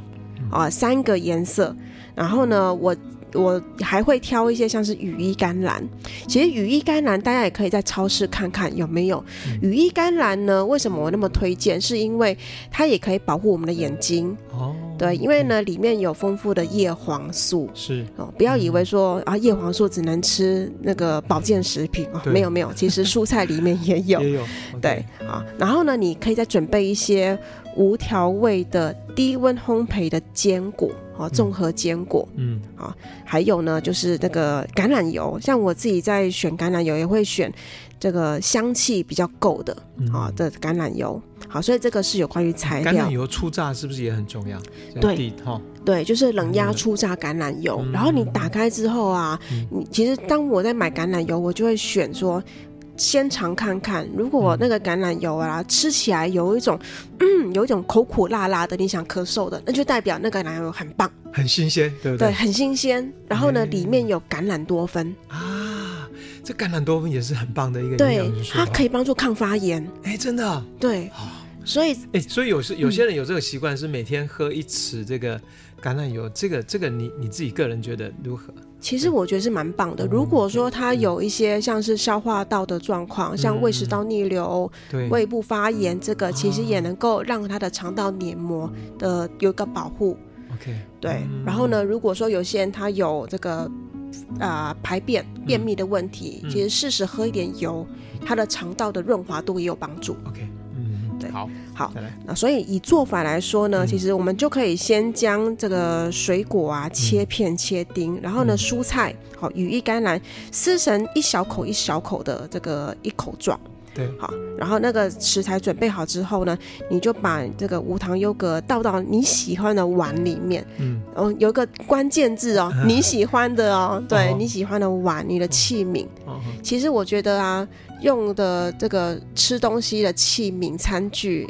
B: 啊，三个颜色。然后呢，我我还会挑一些像是羽衣甘蓝。其实羽衣甘蓝大家也可以在超市看看有没有羽衣甘蓝呢？为什么我那么推荐？是因为它也可以保护我们的眼睛哦。对，因为呢，里面有丰富的叶黄素，是哦，不要以为说啊，叶黄素只能吃那个保健食品哦，没有没有，其实蔬菜里面也有，也有，对啊。然后呢，你可以再准备一些无调味的低温烘焙的坚果啊，综合坚果，嗯啊，还有呢，就是那个橄榄油，像我自己在选橄榄油也会选。这个香气比较够的啊的橄榄油，好，所以这个是有关于材料。
A: 橄榄油初榨是不是也很重要？对，哈，
B: 对，就是冷压初榨橄榄油。然后你打开之后啊，你其实当我在买橄榄油，我就会选说先尝看看，如果那个橄榄油啊吃起来有一种嗯有一种口苦辣辣的，你想咳嗽的，那就代表那个橄榄油很棒，
A: 很新鲜，对不对？
B: 对，很新鲜。然后呢，里面有橄榄多酚啊。
A: 这橄榄多酚也是很棒的一个
B: 对，它可以帮助抗发炎。
A: 哎，真的。
B: 对，所以
A: 哎，所以有时有些人有这个习惯，是每天喝一匙这个橄榄油。这个这个，你你自己个人觉得如何？
B: 其实我觉得是蛮棒的。如果说他有一些像是消化道的状况，像胃食道逆流、胃部发炎，这个其实也能够让他的肠道黏膜的有一个保护。OK，对。然后呢，如果说有些人他有这个。啊、呃，排便便秘的问题，嗯、其实适时喝一点油，嗯、它的肠道的润滑度也有帮助。OK，嗯，对，好，好，那所以以做法来说呢，嗯、其实我们就可以先将这个水果啊切片切丁，嗯、然后呢，嗯、蔬菜好羽衣甘蓝撕成一小口一小口的这个一口状。
A: 对，
B: 好，然后那个食材准备好之后呢，你就把这个无糖优格倒到你喜欢的碗里面。嗯，哦，有一个关键字哦，你喜欢的哦，对，你喜欢的碗，你的器皿。哦，其实我觉得啊，用的这个吃东西的器皿、餐具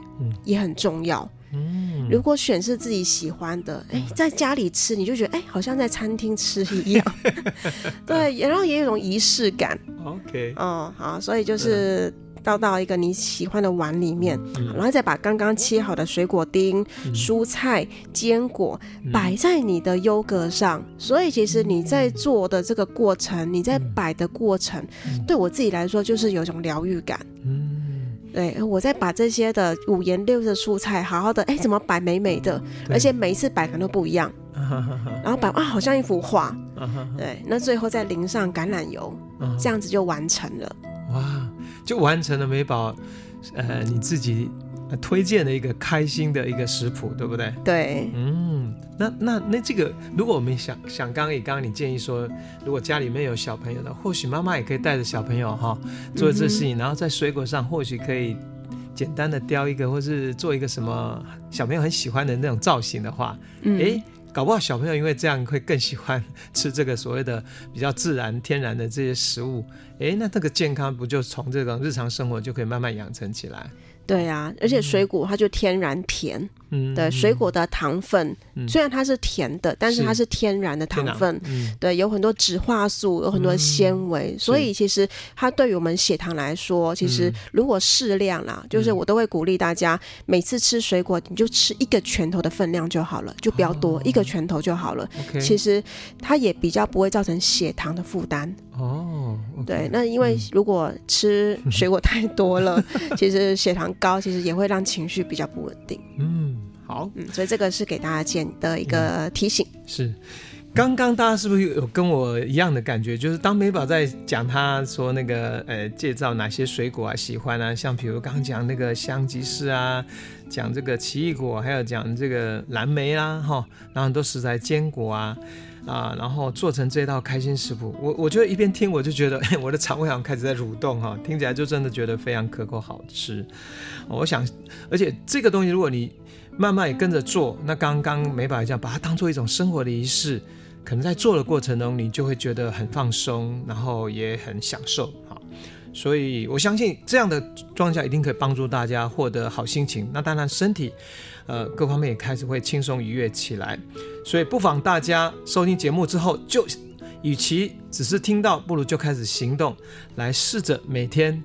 B: 也很重要。嗯，如果选是自己喜欢的，哎，在家里吃你就觉得哎，好像在餐厅吃一样，对，然后也有一种仪式感。
A: OK，
B: 哦，好，所以就是倒到一个你喜欢的碗里面，嗯、然后再把刚刚切好的水果丁、嗯、蔬菜、坚果摆在你的优格上。嗯、所以其实你在做的这个过程，你在摆的过程，嗯、对我自己来说就是有一种疗愈感。嗯。对，我再把这些的五颜六色蔬菜好好的，哎，怎么摆美美的，而且每一次摆可能都不一样，然后摆啊，好像一幅画，对，那最后再淋上橄榄油，这样子就完成了。
A: 哇，就完成了美宝，呃，你自己。推荐的一个开心的一个食谱，对不对？
B: 对，
A: 嗯，那那那这个，如果我们想想，刚刚也刚刚你建议说，如果家里面有小朋友的，或许妈妈也可以带着小朋友哈做这事情，嗯、然后在水果上或许可以简单的雕一个，或是做一个什么小朋友很喜欢的那种造型的话，嗯，哎，搞不好小朋友因为这样会更喜欢吃这个所谓的比较自然天然的这些食物，诶，那这个健康不就从这种日常生活就可以慢慢养成起来？
B: 对啊，而且水果它就天然甜。嗯，对，水果的糖分虽然它是甜的，但是它是天然的糖分，对，有很多植化素，有很多纤维，所以其实它对于我们血糖来说，其实如果适量啦，就是我都会鼓励大家每次吃水果，你就吃一个拳头的分量就好了，就不要多，一个拳头就好了。其实它也比较不会造成血糖的负担。哦，对，那因为如果吃水果太多了，其实血糖高，其实也会让情绪比较不稳定。嗯。
A: 好，
B: 嗯，所以这个是给大家建的一个提醒。
A: 嗯、是，刚刚大家是不是有跟我一样的感觉？就是当美宝在讲，他说那个呃，介绍哪些水果啊喜欢啊，像比如刚刚讲那个香吉士啊，讲这个奇异果，还有讲这个蓝莓啊，哈，然后很多食材坚果啊啊，然后做成这道开心食谱。我我觉得一边听我就觉得，我的肠胃好像开始在蠕动哈，听起来就真的觉得非常可口好吃。我想，而且这个东西如果你慢慢也跟着做，那刚刚美宝这样把它当做一种生活的仪式，可能在做的过程中，你就会觉得很放松，然后也很享受。好，所以我相信这样的装甲一定可以帮助大家获得好心情。那当然身体，呃，各方面也开始会轻松愉悦起来。所以不妨大家收听节目之后，就与其只是听到，不如就开始行动，来试着每天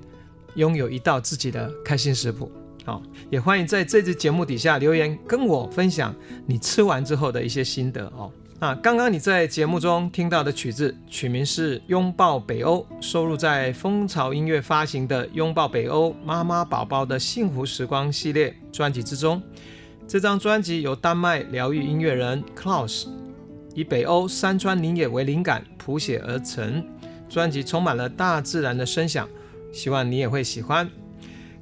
A: 拥有一道自己的开心食谱。好，也欢迎在这支节目底下留言，跟我分享你吃完之后的一些心得哦。那刚刚你在节目中听到的曲子，曲名是《拥抱北欧》，收录在风潮音乐发行的《拥抱北欧妈妈宝宝的幸福时光》系列专辑之中。这张专辑由丹麦疗愈音乐人 Klaus 以北欧山川林野为灵感谱写而成，专辑充满了大自然的声响，希望你也会喜欢。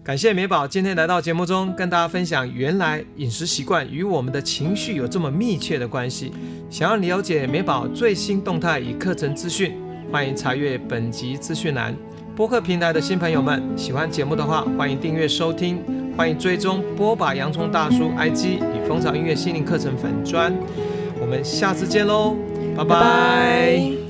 A: 感谢美宝今天来到节目中，跟大家分享原来饮食习惯与我们的情绪有这么密切的关系。想要了解美宝最新动态与课程资讯，欢迎查阅本集资讯栏。播客平台的新朋友们，喜欢节目的话，欢迎订阅收听，欢迎追踪波把洋葱大叔 IG 与蜂巢音乐心灵课程粉砖。我们下次见喽，拜拜。